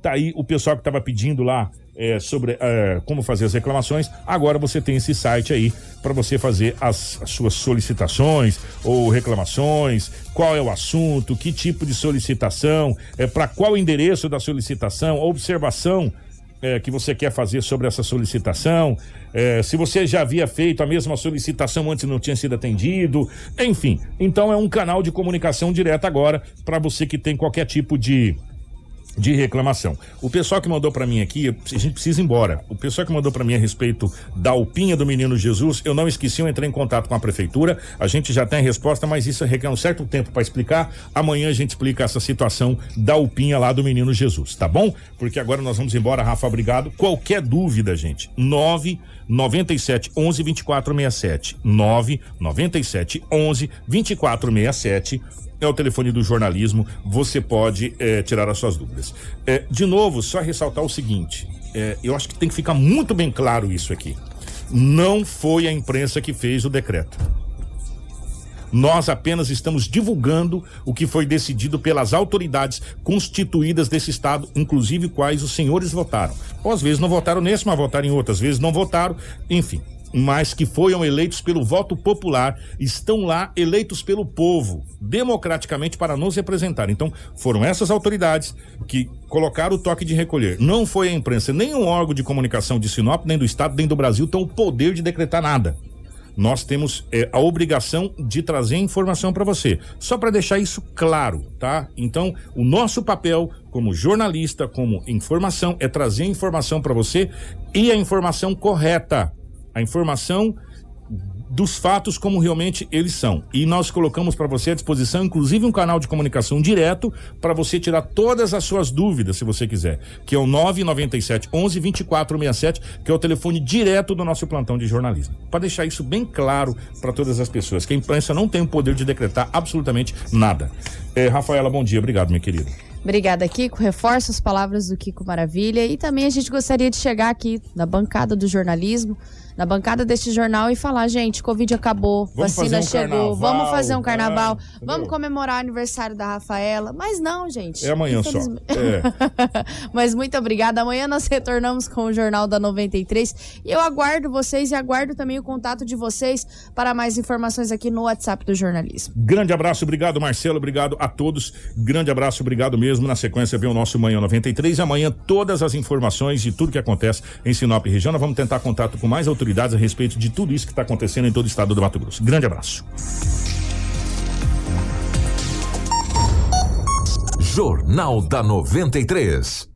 Tá aí o pessoal que estava pedindo lá é, sobre é, como fazer as reclamações. Agora você tem esse site aí para você fazer as, as, suas solicitações ou reclamações, qual é o assunto, que tipo de solicitação, é, para qual endereço da solicitação, observação é, que você quer fazer sobre essa solicitação, é, se você já havia feito a mesma solicitação antes não tinha sido atendido, enfim. Então é um canal de comunicação direta agora para você que tem qualquer tipo de de reclamação. O pessoal que mandou para mim aqui, a gente precisa ir embora. O pessoal que mandou para mim a respeito da alpinha do menino Jesus, eu não esqueci, eu entrei em contato com a prefeitura. A gente já tem resposta, mas isso requer um certo tempo para explicar. Amanhã a gente explica essa situação da alpinha lá do menino Jesus, tá bom? Porque agora nós vamos embora, Rafa, obrigado. Qualquer dúvida, gente, 9 97 11 2467. 9 97 11 2467 é o telefone do jornalismo, você pode é, tirar as suas dúvidas. É, de novo, só ressaltar o seguinte: é, eu acho que tem que ficar muito bem claro isso aqui. Não foi a imprensa que fez o decreto. Nós apenas estamos divulgando o que foi decidido pelas autoridades constituídas desse estado, inclusive quais os senhores votaram. Ou às vezes não votaram nesse, mas votaram em outras vezes não votaram, enfim mas que foram eleitos pelo voto popular, estão lá eleitos pelo povo, democraticamente para nos representar. Então, foram essas autoridades que colocaram o toque de recolher. Não foi a imprensa, nem um órgão de comunicação de Sinop, nem do Estado, nem do Brasil, tem o poder de decretar nada. Nós temos é, a obrigação de trazer informação para você. Só para deixar isso claro, tá? Então, o nosso papel como jornalista, como informação, é trazer informação para você e a informação correta a informação dos fatos como realmente eles são. E nós colocamos para você à disposição, inclusive, um canal de comunicação direto para você tirar todas as suas dúvidas, se você quiser, que é o 997 11 2467, que é o telefone direto do nosso plantão de jornalismo. Para deixar isso bem claro para todas as pessoas, que a imprensa não tem o poder de decretar absolutamente nada. É, Rafaela, bom dia. Obrigado, minha querida. Obrigada, Kiko. Reforço as palavras do Kiko Maravilha. E também a gente gostaria de chegar aqui na bancada do jornalismo na bancada deste jornal e falar, gente, Covid acabou, vamos vacina um chegou, carnaval, vamos fazer um carnaval, vamos comemorar o aniversário da Rafaela. Mas não, gente. É amanhã só. É. Mas muito obrigada. Amanhã nós retornamos com o Jornal da 93. E eu aguardo vocês e aguardo também o contato de vocês para mais informações aqui no WhatsApp do jornalismo. Grande abraço, obrigado, Marcelo. Obrigado a todos. Grande abraço, obrigado mesmo. Na sequência, vem o nosso Manhã 93. E amanhã, todas as informações de tudo que acontece em Sinop região. Nós vamos tentar contato com mais autoridades autoridades a respeito de tudo isso que está acontecendo em todo o estado do Mato Grosso. Grande abraço. Jornal da 93.